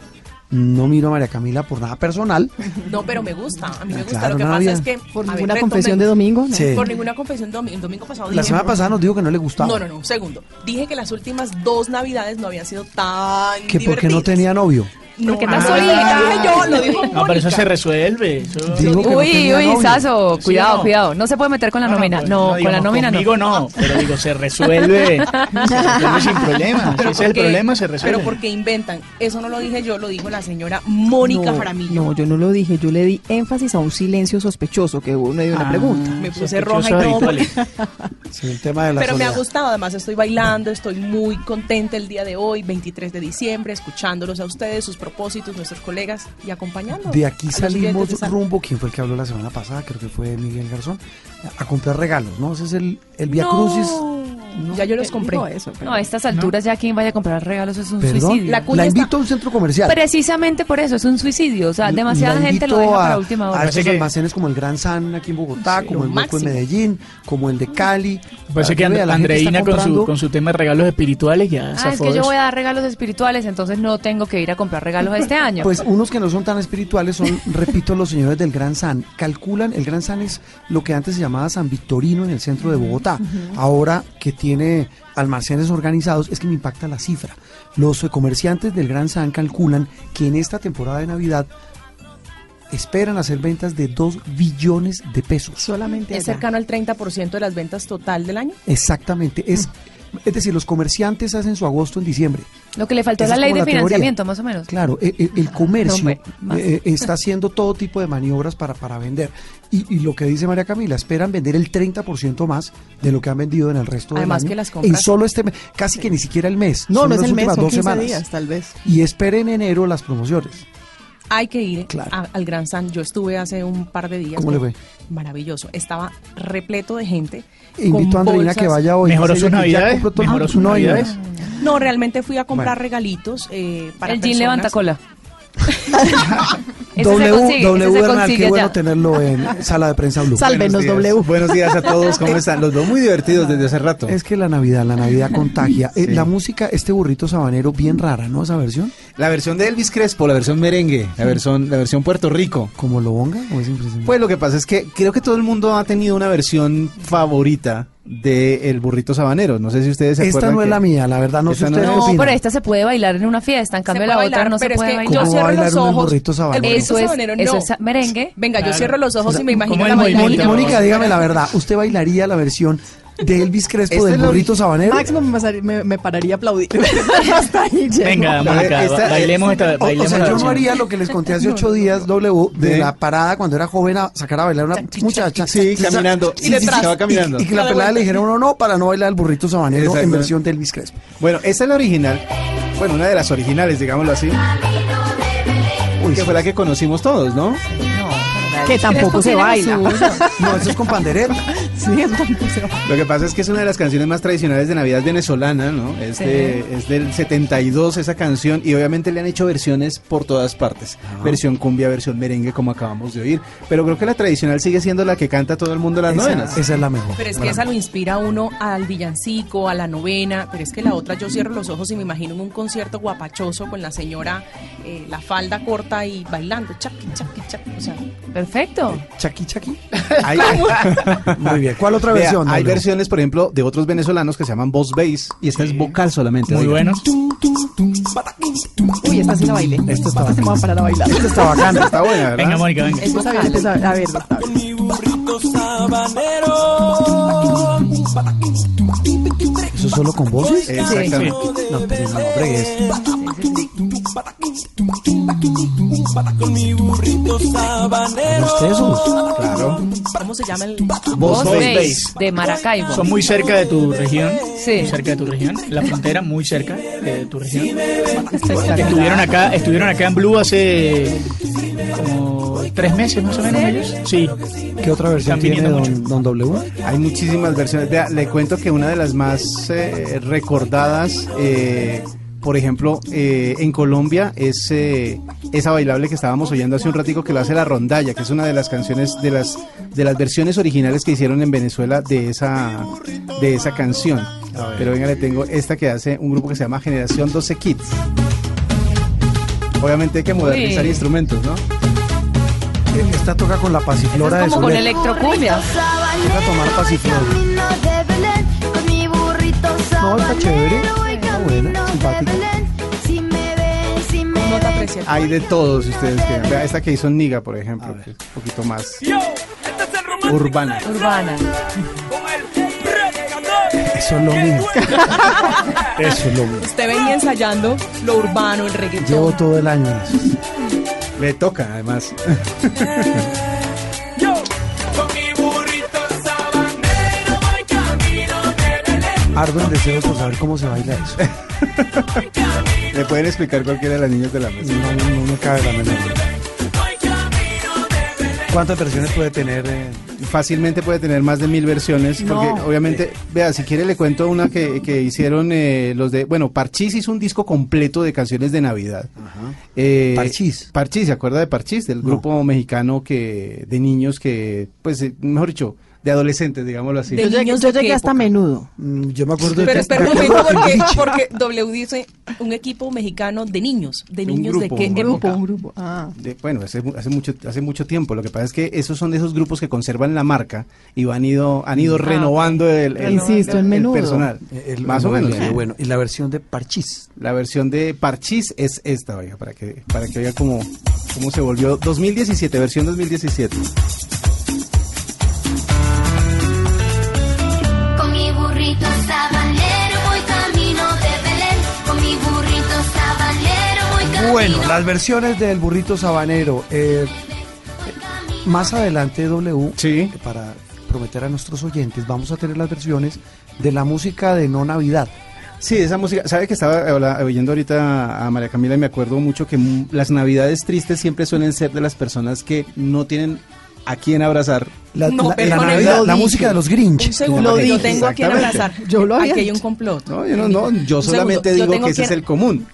no miro a María Camila por nada personal, No, pero me gusta. A mí me Ah, gusta. claro, Lo que no pasa había- es que. Por ver, ninguna retomemos- confesión de domingo, ¿no? Sí. Por ninguna confesión. domi- El domingo pasado la dije, semana pasada nos dijo que no le gustaba. No, no, no, un segundo. Dije que las últimas dos navidades no habían sido tan que porque no tenía novio. No, Porque no, está no, solita. lo dije yo, lo dijo No, pero eso se resuelve. eso- Digo que no Uy, uy. Saso, ¿Sí o cuidado, no? cuidado. No se puede meter con la nómina. pues, No, con la nómina conmigo no. no, pero digo, se resuelve, se resuelve sin problema. Si Pero ese es el porque- problema, se resuelve. Pero porque inventan. Eso no lo dije yo, lo dijo la señora Mónica no, Jaramillo. No, yo no lo dije, yo le di énfasis a un silencio sospechoso que medio de una Ah, pregunta. Me puse roja y todo. Sí, el tema de la Pero me ha gustado, además estoy bailando, estoy muy contenta el día de hoy, 23 de diciembre, escuchándolos a ustedes, sus propósitos, nuestros colegas y acompañando. De aquí salimos rumbo, ¿quién fue el que habló la semana pasada? Creo que fue Miguel Garzón, a comprar regalos, ¿no? Ese es el, el Via No, Crucis. Ya yo los compré. Eso, pero- No, a estas alturas ya quien vaya a comprar regalos es un Perdón, suicidio. La la, está- invito a un centro comercial. Precisamente por eso, es un suicidio. O sea, La demasiada gente lo deja a, para última a hora. estos Parece que- almacenes como el Gran San aquí en Bogotá, Sí, como el Hueco en. Medellín, como el de Cali. Parece que gente Andreina con su, con su tema de regalos espirituales ya Ah, es que yo voy a dar regalos espirituales, entonces no tengo que ir a comprar regalos este año. Pues unos que no son tan espirituales son, repito, los señores del Gran San. Calculan, el Gran San es lo que antes se llamaba San Victorino en el centro de Bogotá. Ahora que tiene almacenes organizados, es que me impacta la cifra. Los comerciantes del Gran San calculan que en esta temporada de Navidad esperan hacer ventas de 2 billones de pesos. Solamente Es allá. cercano al 30% de las ventas total del año. Exactamente. Es, es decir, los comerciantes hacen su agosto en diciembre. Lo que le faltó a Esa la es ley de la teoría. financiamiento, más o menos. Claro, e- e- el, comercio No, hombre, más. eh, está haciendo todo tipo de maniobras para, para vender. Y, y lo que dice María Camila, esperan vender el 30% más de lo que han vendido en el resto Además del año. que las En compras- solo este mes, casi que ni siquiera el mes. No, no es las el mes, últimas son dos 15 semanas. días, tal vez. Y esperen en enero las promociones. Hay que ir Claro. a- al Gran San. Yo estuve hace un par de días. ¿Cómo le fue? Maravilloso. Estaba repleto de gente. Invito a Andreina bolsas. que vaya hoy. ¿Mejoró sus navidades? ¿Mejoró mundo. sus navidades? No, realmente fui a comprar Bueno. regalitos eh, para el jean personas. levanta cola. W, consigue, W Bernal, qué bueno ya. tenerlo en sala de prensa blue. Sálvenos, Buenos días. W. Buenos días a todos, ¿cómo están? Los veo muy divertidos desde hace rato. Es que la Navidad, la Navidad contagia. Eh, la música, este burrito sabanero, bien rara, ¿no? Esa versión. La versión de Elvis Crespo, la versión merengue, la versión, la versión Puerto Rico. ¿Como lo bonga o es impresionante? Pues lo que pasa es que creo que todo el mundo ha tenido una versión favorita de El Burrito Sabanero. No sé si ustedes se Esta acuerdan no es la mía, la verdad, no sé Esta ustedes es- qué No, opinan. pero esta se puede bailar en una fiesta, en cambio puede la bailar, otra no se pero es puede que bailar. yo ¿Cómo cierro bailar los uno el ojos. burrito sabanero? El burrito Eso es, sabanero, eso no. es merengue. Venga, yo Claro. cierro los ojos y me imagino ¿Cómo la bailarina. Mónica, dígame la verdad, ¿usted bailaría la versión de Elvis Crespo Este del lo- burrito sabanero? Máximo me, me- me pararía a aplaudir. Hasta ahí llego. Venga, Mónica, esta- ba- bailemos esta, O, o bailemos sea, yo no haría lo que les conté hace ocho días, W, de De- la parada cuando era joven a sacar a bailar una muchacha. Sí, caminando. Sí, Y sí, detrás. sí. Estaba caminando. Y, y que la pelada le dijeron uno no para no bailar el burrito sabanero en versión de Elvis Crespo. Bueno, esta es la original. Bueno, una de las originales, digámoslo así. que fue la que conocimos todos, ¿no? Que tampoco se baila. No, eso es con pandereta. Sí, eso tampoco se baila. Lo que pasa es que es una de las canciones más tradicionales de Navidad venezolana, ¿no? Es, de- es del 72 esa canción y obviamente le han hecho versiones por todas partes. Versión cumbia, versión merengue, como acabamos de oír. Pero creo que la tradicional sigue siendo la que canta todo el mundo las Esa, novenas. esa es la mejor. Pero es que esa lo inspira a uno al villancico, a la novena, pero es que la otra yo cierro los ojos y me imagino en un concierto guapachoso con la señora, eh, la falda corta y bailando, chaki, chaki, chaki, o sea, Perfecto. Chaki, chaki. Hay, Muy bien. ¿Cuál otra Vea, versión? hay versiones, por ejemplo, de otros venezolanos que se llaman Boss Bass y esta es vocal solamente. Muy oiga. buenos. Uy, esta sí la bailé. Esto está Me bacán. voy a parar a bailar. Esta está bacana. Está buena, ¿verdad? Venga, Mónica, venga. Esto está bien, esto está- a ver, está bien. mi burrito sabanero. ¿Eso solo con voces? Exactamente. No, pues no. Con mi burrito sabanero. Claro. ¿cómo se llama el...? Bass. Bass, de Maracaibo. Son muy cerca de tu región. Sí. Muy cerca de tu región. La frontera muy cerca de tu región. Estuvieron acá, estuvieron acá en Blue hace como tres meses más o menos ellos. Sí. ¿Qué otra versión Están tiene don, don W? Hay muchísimas versiones. Vea, le cuento que una de las más eh, recordadas, eh, por ejemplo, eh, en Colombia es eh, esa bailable que estábamos oyendo hace un ratico que lo hace la rondalla, que es una de las canciones de las de las versiones originales que hicieron en Venezuela de esa de esa canción. Pero venga, le tengo esta que hace un grupo que se llama Generación 12 Kids. Obviamente hay que modernizar Uy. instrumentos, ¿no? Esta toca con la pasiflora de Es como con electrocumbia. Toca tomar pasiflora. No, está chévere. Buena, simpática. Hay de todos si ustedes quieran. Vea, esta que hizo Niga, por ejemplo, que es un poquito más Yo, este es el romántico urbana. Urbana. Eso es lo mío. Eso es lo mío. Usted venía ensayando lo urbano, el reggaetón. Llevo todo el año en eso. Le toca, además. Ardo en deseos por saber cómo se baila eso. Le pueden explicar cualquiera de las niñas de la mesa. No, no me cabe la menor. ¿Cuántas versiones puede tener? eh? Fácilmente puede tener más de mil versiones, porque obviamente, vea, si quiere le cuento una que, que hicieron eh, los de, bueno, Parchís hizo un disco completo de canciones de Navidad. Eh, Parchís. Parchís, ¿se acuerda de Parchís? Del No. grupo mexicano que de niños que, pues, eh, mejor dicho, de adolescentes, digámoslo así. De Yo llegué, niños yo de llegué hasta época? menudo. Mm, Yo me acuerdo de Pero que- espera un de momento porque, porque W dice un equipo mexicano de niños. ¿De Un niños grupo, de qué un época? Un grupo. Ah. De- bueno, hace, hace mucho hace mucho tiempo. Lo que pasa es que esos son de esos grupos que conservan la marca y van ido han ido Ah, renovando el, el- Insisto, el menudo. personal. El- Más o menos. sí. Bueno, y la versión de Parchís. La versión de Parchís es esta, oiga, para que para que vea cómo cómo se volvió 2017, versión 2017. Burrito sabanero voy camino de Belén. Con mi burrito sabanero voy camino. Bueno, las versiones del burrito sabanero. eh, más adelante, W, Sí. para prometer a nuestros oyentes, vamos a tener las versiones de la música de no Navidad. Sí, esa música, sabe que estaba oyendo ahorita a María Camila y me acuerdo mucho que las navidades tristes siempre suelen ser de las personas que no tienen a quién abrazar. La, No, la- pero la con el- Navidad, lo la dije. música de los Grinch. Un segundo, Lo yo dije, tengo a exactamente. abrazar. Yo lo había Aquí hay un complot. No, yo no, no, yo Un solamente segundo, digo que ese quien- es el común.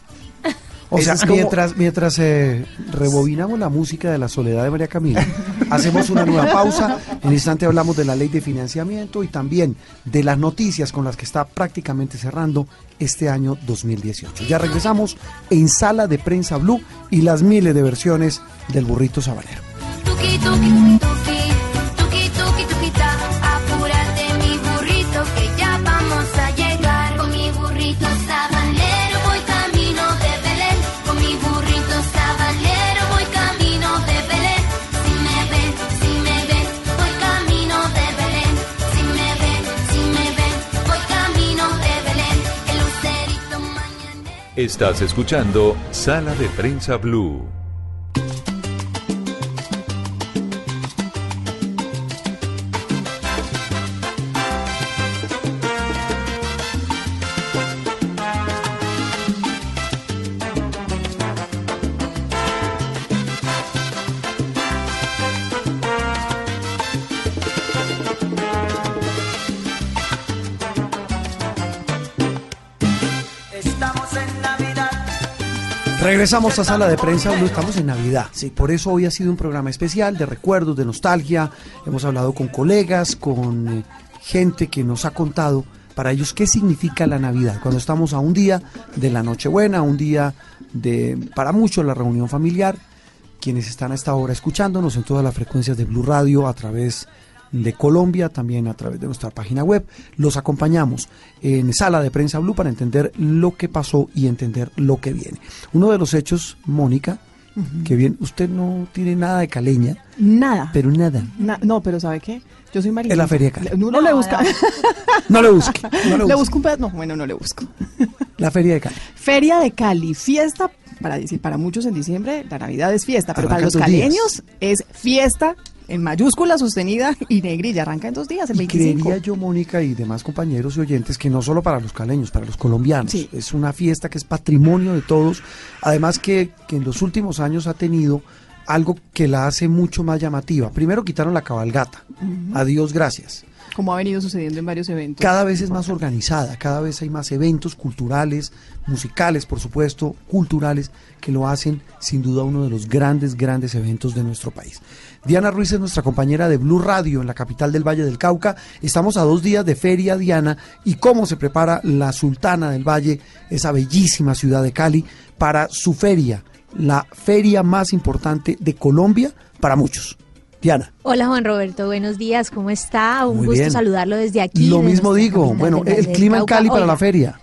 O Ese sea, es como- mientras, mientras eh, rebobinamos la música de la soledad de María Camila, hacemos una nueva pausa. En el instante hablamos de la ley de financiamiento y también de las noticias con las que está prácticamente cerrando este año 2018. Ya regresamos en Sala de Prensa Blue y las miles de versiones del burrito sabanero. Tuki, tuki, tuki, tuki, tuki, tuki tuquita. Apúrate, mi burrito, que ya vamos a llegar. Con mi burrito sabanero voy camino de Belén. Con mi burrito sabanero voy camino de Belén. Si me ven, si me ven, voy camino de Belén. Si me ven, si me ven, voy camino de Belén. El lucerito mañana. Estás escuchando Sala de Prensa Blue. Regresamos a Sala de Prensa estamos en Navidad, sí, por eso hoy ha sido un programa especial de recuerdos, de nostalgia, hemos hablado con colegas, con eh, gente que nos ha contado para ellos qué significa la Navidad, cuando estamos a un día de la Nochebuena, un día de, para muchos, la reunión familiar, quienes están a esta hora escuchándonos en todas las frecuencias de Blue Radio a través de Colombia, también a través de nuestra página web. Los acompañamos en Sala de Prensa Blue para entender lo que pasó y entender lo que viene. Uno de los hechos, Mónica, que bien, usted no tiene nada de caleña, Nada. pero nada. Na- no, pero ¿sabe qué? Yo soy María. Es la Feria de Cali. No, no le busca. No le busque, no le le busque. busco un pedazo. No, bueno, no le busco. La Feria de Cali. Feria de Cali, fiesta, para decir, para muchos en diciembre, la Navidad es fiesta, pero para los en días. caleños es fiesta en mayúscula sostenida y negrilla. Arranca en dos días, el Y 25. creería yo, Mónica, y demás compañeros y oyentes, que no solo para los caleños, para los colombianos. Es una fiesta que es patrimonio de todos. Además que, que en los últimos años ha tenido algo que la hace mucho más llamativa. Primero quitaron la cabalgata. Ujú. Adiós, gracias. Como ha venido sucediendo en varios eventos. Cada vez es más organizada, cada vez hay más eventos culturales, musicales, por supuesto, culturales, que lo hacen sin duda uno de los grandes, grandes eventos de nuestro país. Diana Ruiz es nuestra compañera de Blue Radio en la capital del Valle del Cauca. Estamos a dos días de Feria Diana y cómo se prepara la Sultana del Valle, esa bellísima ciudad de Cali, para su feria, la feria más importante de Colombia para muchos. Diana. Hola Juan Roberto, buenos días, ¿cómo está? Un Muy gusto bien. saludarlo desde aquí. Lo de mismo digo, bueno, el clima en. Cali para la feria.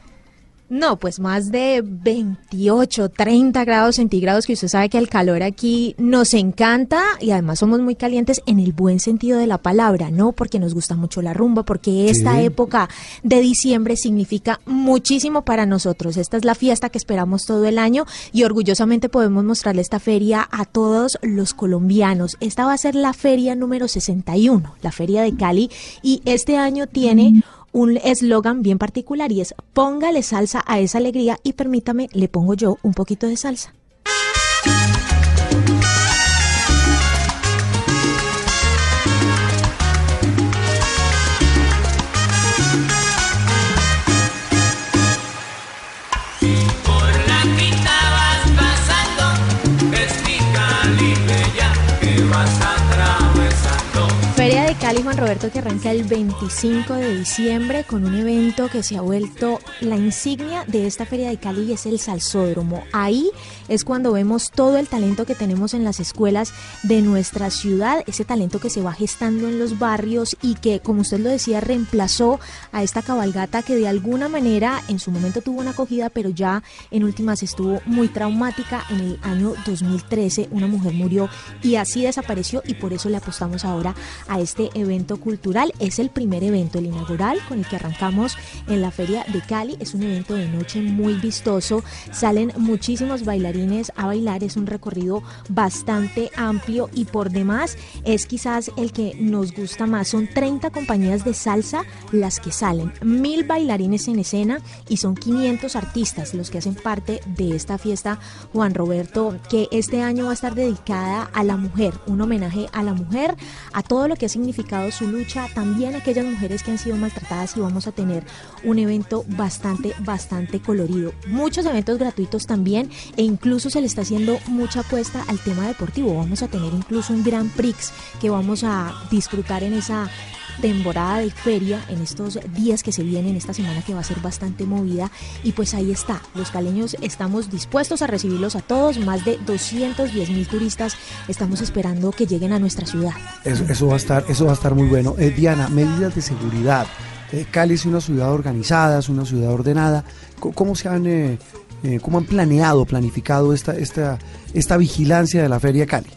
No, pues más de 28, 30 grados centígrados, que usted sabe que el calor aquí nos encanta y además somos muy calientes en el buen sentido de la palabra, ¿no? Porque nos gusta mucho la rumba, porque esta Sí. época de diciembre significa muchísimo para nosotros. Esta es la fiesta que esperamos todo el año y orgullosamente podemos mostrarle esta feria a todos los colombianos. Esta va a ser la feria número 61, la feria de Cali, y este año tiene un eslogan bien particular y es póngale salsa a esa alegría y permítame, le pongo yo un poquito de salsa. Juan Roberto que arranca el 25 de diciembre con un evento que se ha vuelto la insignia de esta Feria de Cali y es el Salsódromo. Ahí es cuando vemos todo el talento que tenemos en las escuelas de nuestra ciudad, ese talento que se va gestando en los barrios y que, como usted lo decía, reemplazó a esta cabalgata que de alguna manera en su momento tuvo una acogida, pero ya en últimas estuvo muy traumática. En el año 2013 una mujer murió y así desapareció y por eso le apostamos ahora a este evento cultural. Es el primer evento, el inaugural, con el que arrancamos en la Feria de Cali. Es un evento de noche muy vistoso. Salen muchísimos bailarines a bailar. Es un recorrido bastante amplio y por demás es quizás el que nos gusta más. Son 30 compañías de salsa las que salen, mil bailarines en escena y son 500 artistas los que hacen parte de esta fiesta Juan Roberto que este año va a estar dedicada a la mujer, un homenaje a la mujer, a todo lo que ha significado su lucha, también aquellas mujeres que han sido maltratadas y vamos a tener un evento bastante, bastante colorido. Muchos eventos gratuitos también e incluso se le está haciendo mucha apuesta al tema deportivo. Vamos a tener incluso un Grand Prix que vamos a disfrutar en esa temporada de feria en estos días que se vienen, esta semana que va a ser bastante movida. Y pues ahí está, los caleños estamos dispuestos a recibirlos a todos, más de 210 mil turistas estamos esperando que lleguen a nuestra ciudad. Eso, eso va a estar, eso va a estar muy bueno. Eh, Diana, medidas de seguridad. Eh, Cali es una ciudad organizada, es una ciudad ordenada. ¿Cómo se han, eh, eh, cómo han planeado, planificado esta, esta, esta vigilancia de la Feria Cali?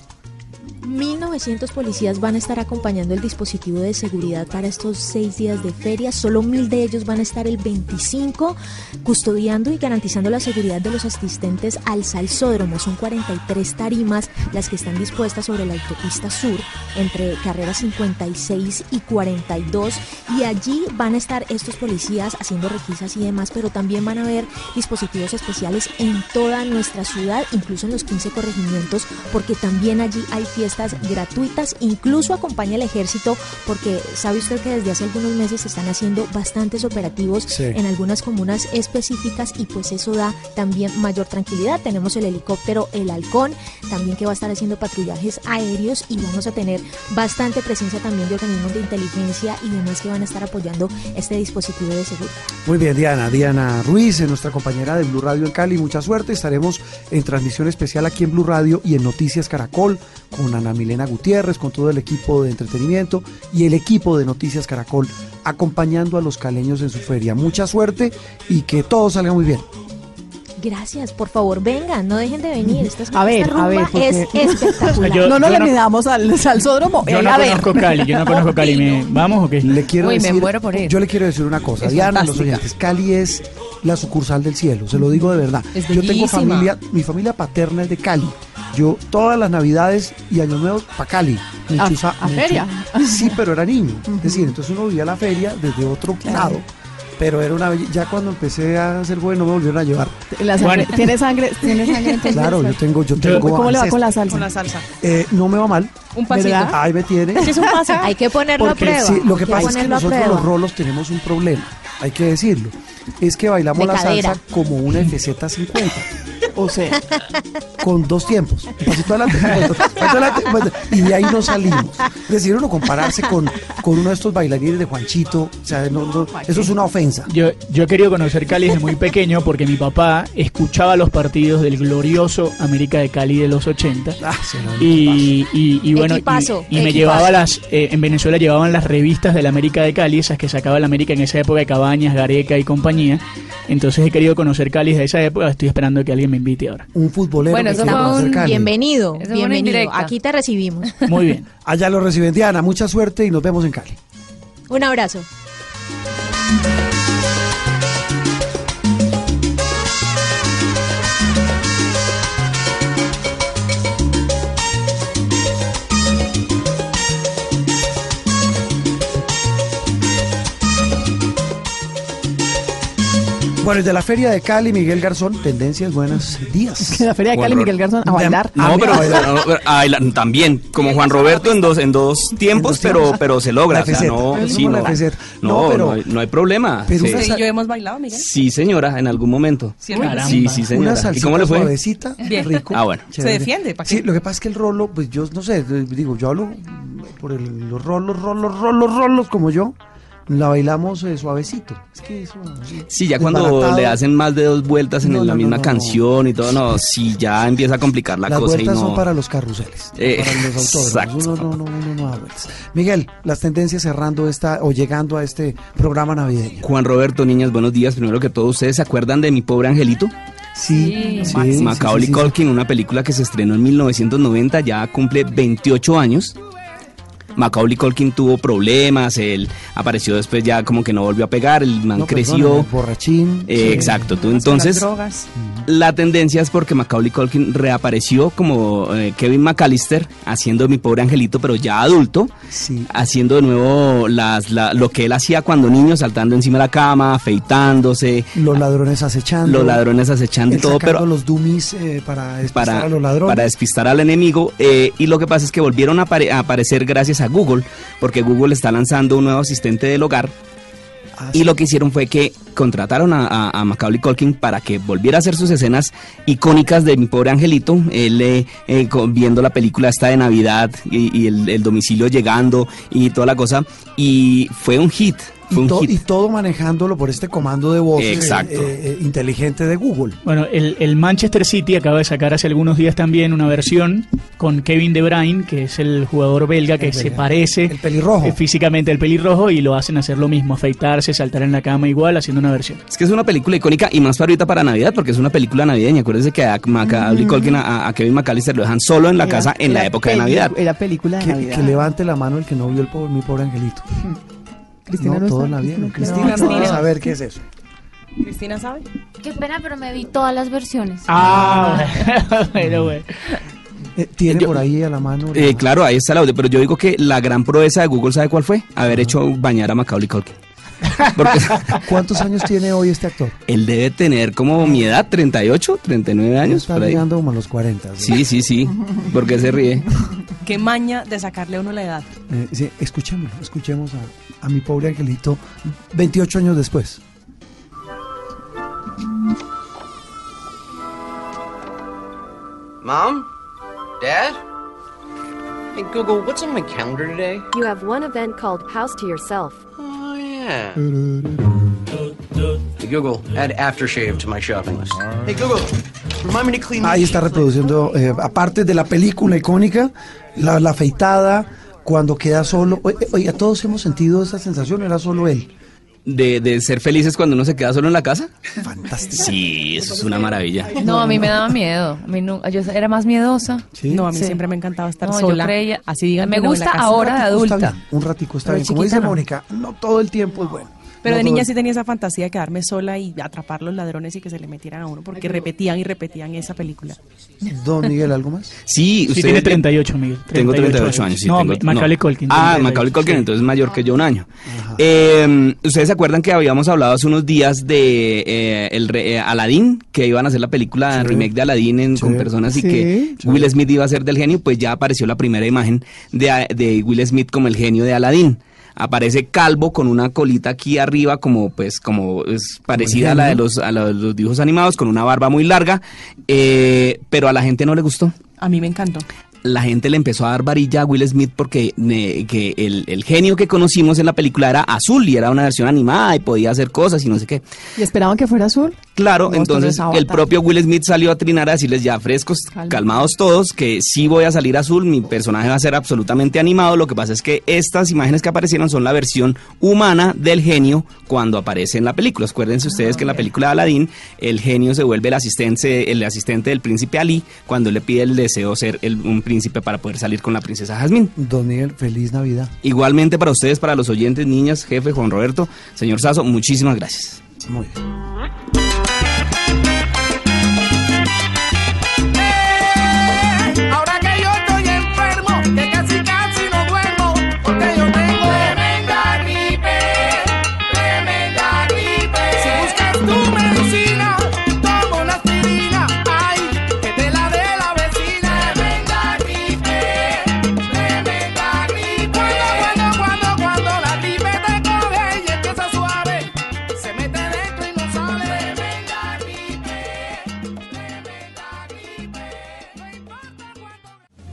1.900 policías van a estar acompañando el dispositivo de seguridad para estos seis días de feria. Solo mil de ellos van a estar el 25 custodiando y garantizando la seguridad de los asistentes al salsódromo. Son 43 tarimas las que están dispuestas sobre la autopista sur entre carreras 56 y 42 y allí van a estar estos policías haciendo requisas y demás, pero también van a haber dispositivos especiales en toda nuestra ciudad, incluso en los 15 corregimientos, porque también allí hay fiestas gratuitas, incluso acompaña el ejército, porque sabe usted que desde hace algunos meses se están haciendo bastantes operativos Sí. en algunas comunas específicas y pues eso da también mayor tranquilidad. Tenemos el helicóptero El Halcón, también que va a estar haciendo patrullajes aéreos y vamos a tener bastante presencia también de organismos de inteligencia y demás que van a estar apoyando este dispositivo de seguridad. Muy bien, Diana. Diana Ruiz, eh, nuestra compañera de Blue Radio en Cali. Mucha suerte. Estaremos en transmisión especial aquí en Blue Radio y en Noticias Caracol con Ana Milena Gutiérrez, con todo el equipo de entretenimiento y el equipo de Noticias Caracol acompañando a los caleños en su feria. Mucha suerte y que todo salga muy bien. Gracias, por favor, vengan, no dejen de venir. Esta, A ver, esta a ver, rumba porque- es espectacular. Yo- no nos yo le no- midamos al salsódromo. Yo él no a ver. conozco Cali, yo no conozco Cali. ¿Me- ¿Vamos o qué? Le quiero Uy, me decir, muero por ir. yo le quiero decir una cosa, Es Diana, los oyentes, Cali es la sucursal del cielo, se lo digo de verdad. Es yo tengo familia, mi familia paterna es de Cali. Yo todas las navidades y años nuevos para Cali. Me A- a me feria. Sí, pero era niño. Es decir, entonces uno vivía la feria desde otro lado. Pero era una ya cuando empecé a ser joven no me volvieron a llevar. La sangre- ¿Tiene sangre? ¿Tiene sangre entonces? Claro, yo tengo, yo tengo ¿Cómo le va con la salsa? Con la salsa. Eh, no me va mal. Un pasito. ¿Verdad? Ahí me tiene. Es un paso. Hay que ponerlo a Porque prueba. sí, lo que pasa es que a nosotros prueba. los rolos tenemos un problema, hay que decirlo. Es que bailamos De la cadera. salsa como una FZ 50. O sea, con dos tiempos. Un pasito adelante, un pasito- pasito adelante, un pasito- y de ahí no salimos. Decir, uno compararse con, con uno de estos bailarines de Juanchito, o sea, no- no, eso es una ofensa. Yo, yo he querido conocer Cali desde muy pequeño porque mi papá escuchaba los partidos del glorioso América de Cali de los 80 Ah, y, y- y bueno y- Equipazo, y, me equipazo. llevaba las eh, en Venezuela llevaban las revistas del América de Cali esas que sacaba el América en esa época de Cabañas Gareca y compañía entonces he querido conocer Cali de esa época estoy esperando que alguien me invite ahora Un futbolero Bueno, que eso fue un bienvenido, Eso bienvenido. Aquí te recibimos. muy bien Allá lo reciben Diana, mucha suerte y nos vemos en Cali. Un abrazo. Bueno, y de la Feria de Cali, Miguel Garzón, tendencias, buenos días. que la Feria de Cali, Miguel Garzón, a bailar. No, pero, no, pero, a bailar también, como Juan Roberto en dos, en dos tiempos, pero, pero se logra. No, no, pero- no hay, no hay problema. pero Sí, yo hemos bailado, Miguel. Sí, señora, en algún momento. Sí, Caramba. sí, sí, Una señora. ¿Y cómo le fue? suavecita, Bien. rico. Ah, bueno. Se defiende. Sí, lo que pasa es que el rolo, pues yo no sé, digo, yo hablo por el- los rolos, rolos, rolos, rolos como yo, la bailamos eh, suavecito. Es que eso... Sí, ya cuando le hacen más de dos vueltas en No, la no, misma no, no. canción y todo, no, sí, ya empieza a complicar la Las cosa y vueltas no. son para los carruseles, Eh, para los. Uno no, no, uno no da vueltas. Miguel, las tendencias cerrando esta o llegando a este programa navideño. Juan Roberto, niñas, buenos días. Primero que todo, ¿ustedes se acuerdan de Mi Pobre Angelito? Sí, sí, sí, Macaulay sí, sí, sí. Culkin, una película que se estrenó en 1990, ya cumple 28 años. Macaulay Culkin tuvo problemas, él apareció después ya como que no volvió a pegar, el man No, creció. borrachín. Eh, sí. Exacto, tú entonces drogas. la tendencia es porque Macaulay Culkin reapareció como eh, Kevin McAllister haciendo Mi Pobre Angelito, pero ya adulto, Sí. haciendo de nuevo las, la- lo que él hacía cuando niño, saltando encima de la cama, afeitándose, Los ladrones acechando. los ladrones acechando todo, pero los dummies eh, para despistar para, a los ladrones. para despistar al enemigo. eh, y lo que pasa es que volvieron a, apare- a aparecer gracias a Google, porque Google está lanzando un nuevo asistente del hogar. Ah, Y lo que hicieron fue que contrataron a, a- a Macaulay Culkin para que volviera a hacer sus escenas icónicas de mi pobre angelito, él eh, eh, viendo la película esta de Navidad y, y el, el domicilio llegando y toda la cosa. Y fue un hit. Y, to- hit. y todo manejándolo por este comando de voz eh, Exacto. eh, eh, inteligente de Google. Bueno, el, el Manchester City acaba de sacar hace algunos días también una versión con Kevin De Bruyne, que es el jugador belga que El se belga. parece El pelirrojo. eh, físicamente al pelirrojo y lo hacen hacer lo mismo, afeitarse, saltar en la cama igual, haciendo una versión. Es que es una película icónica y más para ahorita para Navidad, porque es una película navideña. Acuérdense que a Macaulay Culkin, a, a Kevin McAllister lo dejan solo en la Era- casa en la época de Navidad. Era película de Que, Navidad. que levante la mano el que no vio el pobre, mi pobre angelito. Cristina no, no todos está. la vieron. No, Cristina no a qué es eso. Cristina sabe. Qué pena, pero me vi todas las versiones. Ah, bueno, bueno. Eh, ¿Tiene por ahí a la mano? Eh, claro, ahí está el audio, pero yo digo que la gran proeza de Google, ¿sabe cuál fue? Haber hecho bañar a Macaulay Culkin. Porque ¿Cuántos años tiene hoy este actor? él debe tener como mi edad, 38, 39 años. Está llegando como a los 40. ¿no? Sí, sí, sí. ¿Por qué se ríe? Qué maña de sacarle a uno la edad. Eh, sí, escuchémoslo, escuchemos a, a mi pobre angelito 28 años después. Mom? Dad? Hey, Google, what's on my calendar today? You have one event called House to Yourself. Oh, yeah. Hey, Google, add aftershave to my shopping list. Hey, Google, remind me to clean Ahí está reproduciendo, eh, aparte de la película icónica, la, la afeitada, cuando queda solo. Oye, Oiga, todos hemos sentido esa sensación, era solo él. De, de ser felices cuando uno se queda solo en la casa. Fantástico. Sí, eso es una maravilla. No, a mí me daba miedo. A mí nu- yo era más miedosa. No, a mí Sí. siempre me ha encantado estar No, yo sola. creía- Así digan. Me no, gusta ahora de está adulta. bien, un ratico está Pero bien. Como chiquita dice no. Mónica, no todo el tiempo es bueno. Pero No de niña sí tenía esa fantasía de quedarme sola y atrapar los ladrones y que se le metieran a uno, porque repetían y repetían esa película. Don Miguel, ¿algo más? Sí, Sí, usted tiene 38, Miguel. Tengo 38 años. sí, no, tengo- Macaulay Culkin. Ah, tiene 38, Macaulay Culkin, sí. entonces es mayor que yo un año. Eh, ¿Ustedes se acuerdan que habíamos hablado hace unos días de eh, el re- eh, Aladdin? Que iban a hacer la película remake de Aladdin en- con personas y Sí. que Will Smith iba a ser del genio, pues ya apareció la primera imagen de, de Will Smith como el genio de Aladdin. Aparece calvo con una colita aquí arriba como pues como es parecida a la de los, a la de los dibujos animados con una barba muy larga, eh, pero a la gente no le gustó A mí me encantó. La gente le empezó a dar varilla a Will Smith porque que el, el genio que conocimos en la película era azul y era una versión animada y podía hacer cosas y no sé qué. ¿Y esperaban que fuera azul? Claro, entonces el propio Will Smith salió a trinar a decirles ya frescos, Calma. calmados todos, que sí voy a salir azul, mi personaje va a ser absolutamente animado, lo que pasa es que estas imágenes que aparecieron son la versión humana del genio cuando aparece en la película. Acuérdense ustedes que en la película de Aladdin el genio se vuelve el asistente, el asistente del príncipe Ali cuando le pide el deseo ser el- un príncipe para poder salir con la princesa Jasmine. Don Miguel, feliz Navidad. Igualmente para ustedes, para los oyentes, niñas, jefe, Juan Roberto, señor Sazo, muchísimas gracias. Muy bien.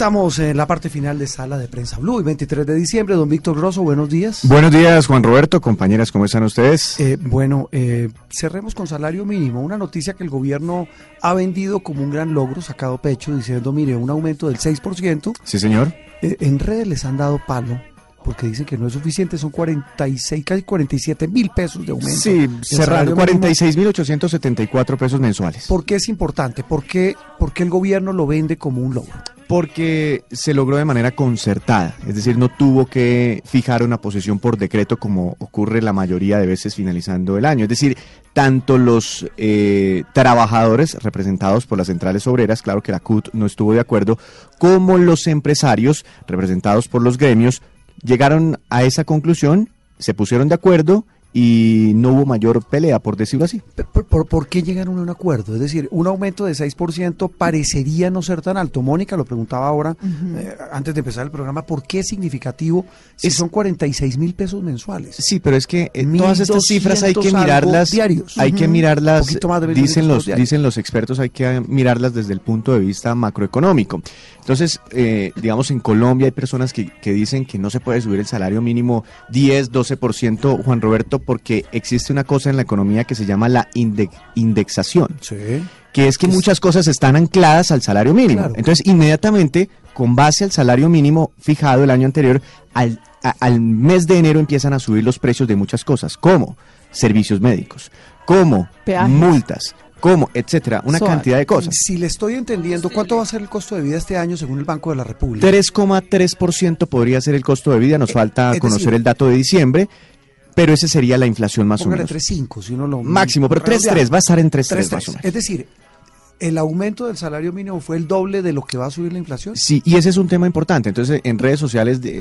Estamos en la parte final de Sala de Prensa Blue, el 23 de diciembre. Don Víctor Grosso, buenos días. Buenos días, Juan Roberto, compañeras, ¿cómo están ustedes? Eh, bueno, eh, cerremos con salario mínimo. Una noticia que el gobierno ha vendido como un gran logro, sacado pecho, diciendo, mire, un aumento del 6%. Sí, señor. Eh, en redes les han dado palo porque dicen que no es suficiente, son 46, casi 47 mil pesos de aumento. Sí, cerrando mínimo. 46.874 pesos mensuales. ¿Por qué es importante? ¿Por qué, por qué el gobierno lo vende como un logro? Porque se logró de manera concertada, es decir, no tuvo que fijar una posición por decreto como ocurre la mayoría de veces finalizando el año. Es decir, tanto los eh, trabajadores representados por las centrales obreras, claro que la CUT no estuvo de acuerdo, como los empresarios representados por los gremios, llegaron a esa conclusión, se pusieron de acuerdo y no hubo mayor pelea, por decirlo así. ¿Por, por, por qué llegaron a un acuerdo? Es decir, un aumento de 6% parecería no ser tan alto. Mónica lo preguntaba ahora, eh, antes de empezar el programa, ¿por qué es significativo si son 46 mil pesos mensuales? Sí, pero es que eh, todas estas 1.200 cifras hay que mirarlas, diarios. hay que mirarlas, Poquito más de 1.200 dicen los diarios. dicen los expertos, hay que mirarlas desde el punto de vista macroeconómico. Entonces, eh, digamos, en Colombia hay personas que, que dicen que no se puede subir el salario mínimo 10, 12%, Juan Roberto, porque existe una cosa en la economía que se llama la inde- indexación. Que es que muchas cosas están ancladas al salario mínimo. Claro. Entonces, inmediatamente, con base al salario mínimo fijado el año anterior, al, a- al mes de enero empiezan a subir los precios de muchas cosas, como servicios médicos, como Peajes. multas, como, etcétera, una cantidad de cosas. Si le estoy entendiendo, ¿cuánto va a ser el costo de vida este año según el Banco de la República? 3,3% podría ser el costo de vida, nos falta Eh, es conocer decir- el dato de diciembre, pero ese sería la inflación más o menos. 3.5 si uno lo... Máximo, pero 3.3, va a estar en 3.3 más o menos. Es decir, el aumento del salario mínimo fue el doble de lo que va a subir la inflación. Sí, y ese es un tema importante. Entonces, en redes sociales de- eh,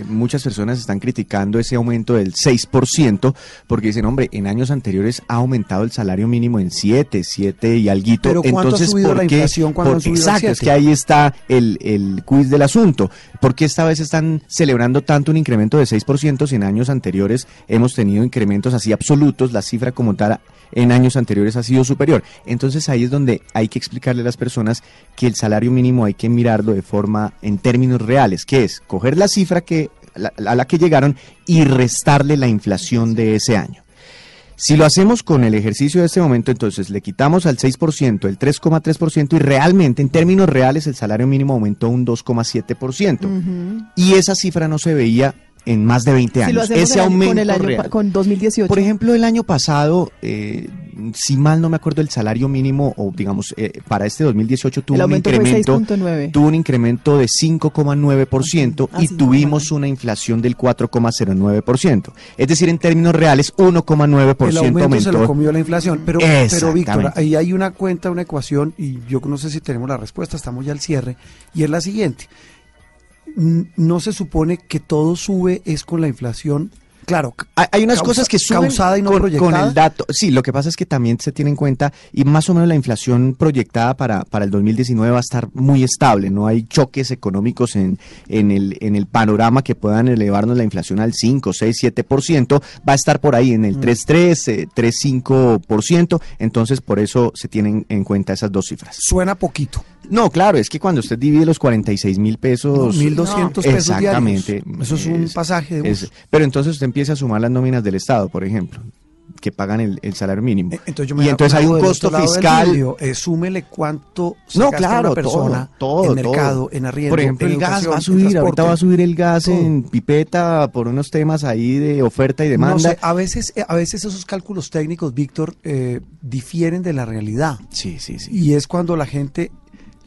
eh, muchas personas están criticando ese aumento del 6%, porque dicen, hombre, en años anteriores ha aumentado el salario mínimo en 7, 7 y alguito. Pero ¿cuánto ha Entonces, subido ¿por la qué? inflación cuando Por- subido Exacto, es 7? que ahí está el, el quiz del asunto. ¿Por qué esta vez están celebrando tanto un incremento de 6% si en años anteriores hemos tenido incrementos así absolutos? La cifra como tal en años anteriores ha sido superior. Entonces ahí es donde hay que explicarle a las personas que el salario mínimo hay que mirarlo de forma en términos reales, que es coger la cifra que la- a la que llegaron y restarle la inflación de ese año. Si lo hacemos con el ejercicio de este momento, entonces le quitamos al 6% el 3,3% y realmente en términos reales el salario mínimo aumentó un 2,7%. Y esa cifra no se veía en más de 20 Si lo años. Ese aumento con el año real. pa- con 2018. Por ejemplo, el año pasado, eh, si mal no me acuerdo, el salario mínimo, o digamos, eh, para este 2018 tuvo El un incremento, 6.9. tuvo un incremento de 5,9% Ah, y tuvimos una inflación del 4,09%. Es decir, en términos reales, 1,9% El aumento aumentó. se lo comió la inflación. Pero, pero Víctor, ahí hay una cuenta, una ecuación, y yo no sé si tenemos la respuesta, estamos ya al cierre, y es la siguiente. No se supone que todo sube es con la inflación. Claro, Hay, unas causa- cosas que suben causada y no con, proyectada. con el dato. Sí, lo que pasa es que también se tiene en cuenta y más o menos la inflación proyectada para, para el 2019 va a estar muy estable. No hay choques económicos en, en, el, en el panorama que puedan elevarnos la inflación al 5, 6, 7%. Va a estar por ahí en el Mm. 3,3, eh, 3,5%. Entonces, por eso se tienen en cuenta esas dos cifras. Suena poquito. No, claro, es que cuando usted divide los 46 mil pesos... 1.200 pesos Exactamente. diarios. Eso es un pasaje de es- pero entonces usted empieza a sumar las nóminas del Estado, por ejemplo, que pagan el, el salario mínimo. Eh, Entonces yo me y entonces hay un costo fiscal. Eh, súmele cuánto se No, gasta claro, una persona todo, todo, en mercado, todo. en arriendo, Por ejemplo, en el gas va a subir, ahorita va a subir el gas Todo. en pipeta por unos temas ahí de oferta y No demanda. sé, a veces, eh, a veces esos cálculos técnicos, Víctor, eh, difieren de la realidad. Sí, sí, sí. Y es cuando la gente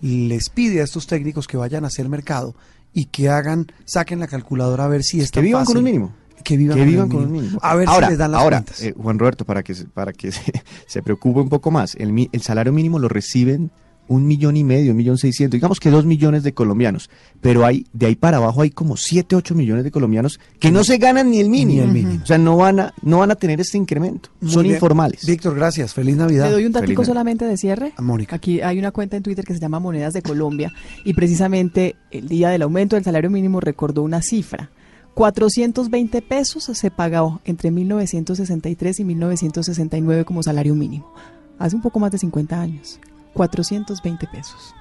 les pide a estos técnicos que vayan a hacer mercado y que hagan, saquen la calculadora a ver si es que vivan con un mínimo. Que vivan, que con, vivan el con mínimo. A ver ahora, si les dan las ahora, cuentas. eh, Juan Roberto, para que, se- para que se, se preocupe un poco más, el, mi- el salario mínimo lo reciben un millón y medio, un millón seiscientos, digamos que dos millones de colombianos, pero hay de ahí para abajo hay como siete, ocho millones de colombianos que no se ganan ni el mínimo, Ni el mínimo. o sea, no van a, no van a tener este incremento, Muy son bien. informales. Víctor, gracias. Feliz Navidad. Le doy un datico solamente de cierre. A Mónica. Aquí hay una cuenta en Twitter que se llama Monedas de Colombia y precisamente el día del aumento del salario mínimo recordó una cifra. 420 pesos se pagó entre 1963 y 1969 como salario mínimo. Hace un poco más de 50 años. 420 pesos.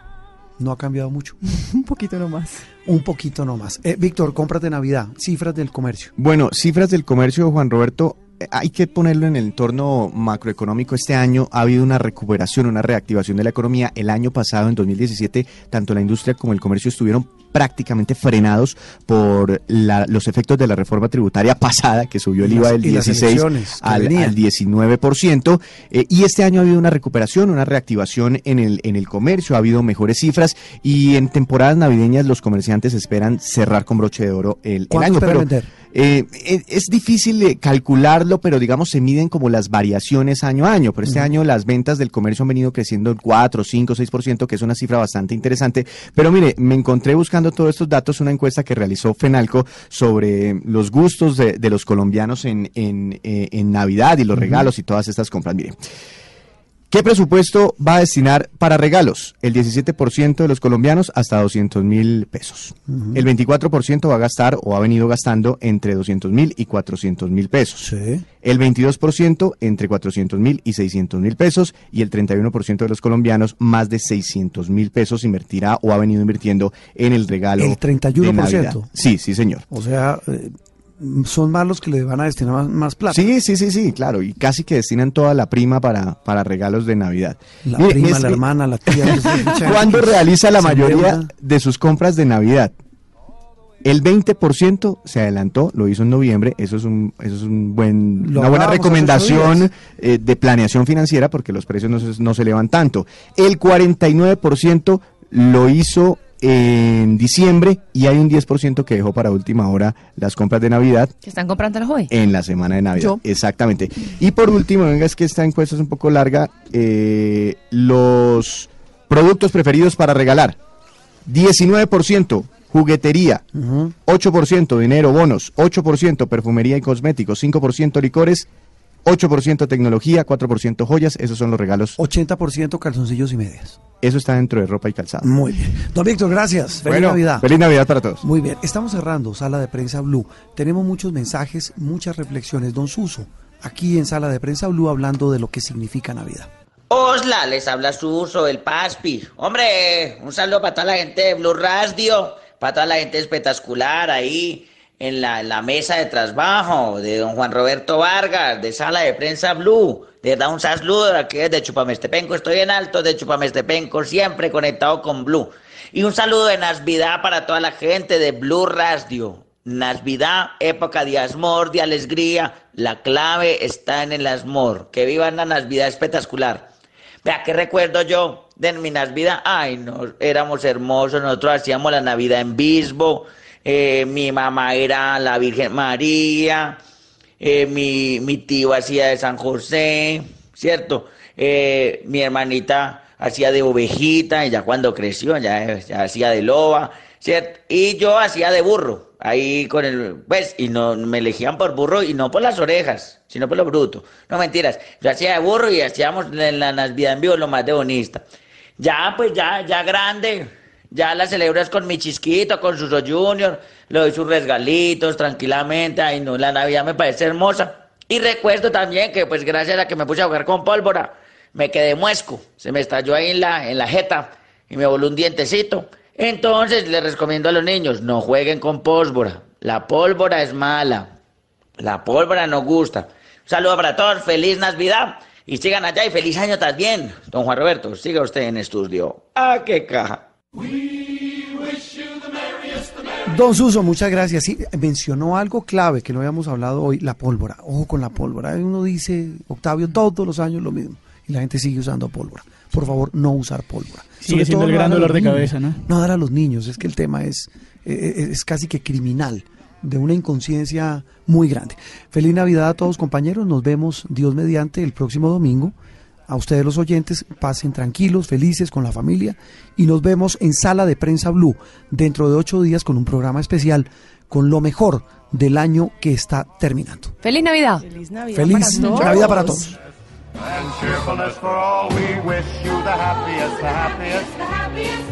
No ha cambiado mucho. un poquito nomás. Un poquito nomás. Eh, Víctor, compras de Navidad, cifras del comercio. Bueno, cifras del comercio, Juan Roberto, eh, hay que ponerlo en el entorno macroeconómico. Este año ha habido una recuperación, una reactivación de la economía. El año pasado, en 2017, tanto la industria como el comercio estuvieron prácticamente frenados por la- los efectos de la reforma tributaria pasada, que subió el IVA del y las 16 elecciones que al, venían. al 19%. eh, y este año ha habido una recuperación, una reactivación en el, en el comercio, ha habido mejores cifras y en temporadas navideñas los comerciantes esperan cerrar con broche de oro el, el ¿Cuánto año. Pero, vender? Eh, es, es difícil eh, calcularlo, pero digamos se miden como las variaciones año a año. Pero este año las ventas del comercio han venido creciendo en 4, 5, 6%, que es una cifra bastante interesante. Pero mire, me encontré buscando todos estos datos, una encuesta que realizó FENALCO sobre los gustos de, de los colombianos en, en, eh, en Navidad y los regalos y todas estas compras. Mire, ¿qué presupuesto va a destinar para regalos? El 17% de los colombianos hasta 200 mil pesos. El 24% va a gastar o ha venido gastando entre 200 mil y 400 mil pesos. El 22% entre 400 mil y 600 mil pesos y el 31% de los colombianos más de 600 mil pesos invertirá o ha venido invirtiendo en el regalo. El de 31%. Navidad. Sí, sí, señor. O sea, eh, son más los que le van a destinar más, más plata. Sí, sí, sí, sí, claro. Y casi que destinan toda la prima para, para regalos de Navidad. La Mire, prima, la que- hermana, la tía. ¿Cuándo realiza la mayoría de sus compras de Navidad? El 20% se adelantó, lo hizo en noviembre, eso es un, eso es un buen, Lo una buena recomendación eh, de planeación financiera porque los precios no se, no se elevan tanto. El 49% lo hizo en diciembre y hay un 10% que dejó para última hora las compras de Navidad Que están comprándolos hoy. en la semana de Navidad. Yo. Exactamente. Y por último, venga, es que esta encuesta es un poco larga. eh, los productos preferidos para regalar: 19% juguetería, 8% dinero, bonos, 8% perfumería y cosméticos, 5% licores, 8% tecnología, 4% joyas. Esos son los regalos. 80% calzoncillos y medias. Eso está dentro de ropa y calzado. Muy bien. Don Víctor, gracias. Feliz Bueno, Navidad. Feliz Navidad para todos. Muy bien. Estamos cerrando Sala de Prensa Blue. Tenemos muchos mensajes, muchas reflexiones. Don Suso, aquí en Sala de Prensa Blue hablando de lo que significa Navidad. Osla, les habla Suso, el Paspi. Hombre, un saludo para toda la gente de Blue Radio, para toda la gente espectacular ahí en la, mesa de trabajo de don Juan Roberto Vargas, de Sala de Prensa Blue. De verdad, un saludo aquí desde Chupamestepenco. Estoy en alto de Chupamestepenco, siempre conectado con Blue. Y un saludo de Navidad para toda la gente de Blue Radio. Navidad, época de asmor, de alegría. La clave está en el asmor. Que vivan la Navidad espectacular. Vea, ¿qué recuerdo yo de mi Navidad? Ay, no, éramos hermosos, nosotros hacíamos la Navidad en Bisbo, eh, mi mamá era la Virgen María, eh, mi, mi tío hacía de San José, ¿cierto? Eh, mi hermanita hacía de ovejita, y ya cuando creció, ya, ya hacía de loba, ¿cierto? Y yo hacía de burro, ahí con el, pues, y no, me elegían por burro y no por las orejas, sino por lo bruto. No mentiras, yo hacía de burro y hacíamos en la Navidad en vivo lo más de bonita. Ya, pues, ya, ya grande, ya la celebras con mi chisquito, con sus junior, le doy sus regalitos tranquilamente, ay no, la Navidad me parece hermosa. Y recuerdo también que, pues, gracias a que me puse a jugar con pólvora, me quedé muesco, se me estalló ahí en la, en la jeta y me voló un dientecito. Entonces les recomiendo a los niños, no jueguen con pólvora. La pólvora es mala. La pólvora no gusta. Un saludo para todos, feliz Navidad. Y sigan allá y feliz año también. Don Juan Roberto, siga usted en estudio. ¡Ah, qué caja! Don Suso, muchas gracias. Sí, mencionó algo clave que no habíamos hablado hoy, la pólvora. Ojo con la pólvora. Uno dice, Octavio, todos los años lo mismo. Y la gente sigue usando pólvora. Por favor, no usar pólvora. Sigue siendo el gran dolor de niños. cabeza, ¿no? No dar a los niños. Es que el tema es, eh, eh, es casi que criminal. De una inconsciencia muy grande. Feliz Navidad a todos, compañeros. Nos vemos, Dios mediante, el próximo domingo. A ustedes los oyentes, pasen tranquilos, felices con la familia y nos vemos en Sala de Prensa Blue dentro de ocho días con un programa especial con lo mejor del año que está terminando. ¡Feliz Navidad! Feliz Navidad, Feliz Navidad para todos. And cheerfulness for all. We wish you the happiest, the happiest,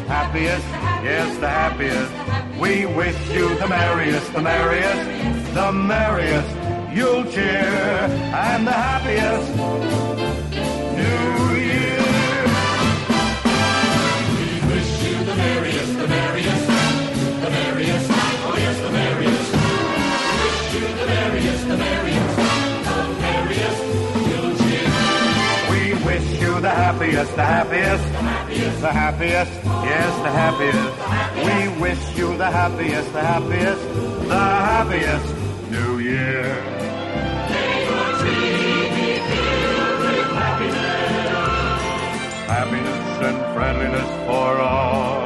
happiest, yes, the happiest. We wish you the merriest, the merriest, the merriest. You'll cheer and the happiest merriest, the merriest, the merriest. Oh yes, the merriest. Wish you the merriest, the merriest, the merriest. You'll cheer. We wish you the happiest, the happiest, the happiest, yes, the happiest. We wish you the happiest, the happiest, the happiest New Year. Happiness and friendliness for all.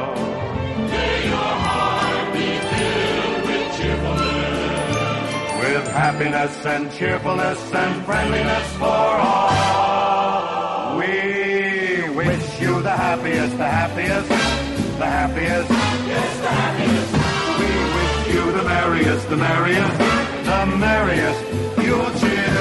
Happiness and cheerfulness and friendliness for all. We wish you the happiest, the happiest, the happiest. Yes, the happiest. We wish you the merriest, the merriest, the merriest. You'll cheer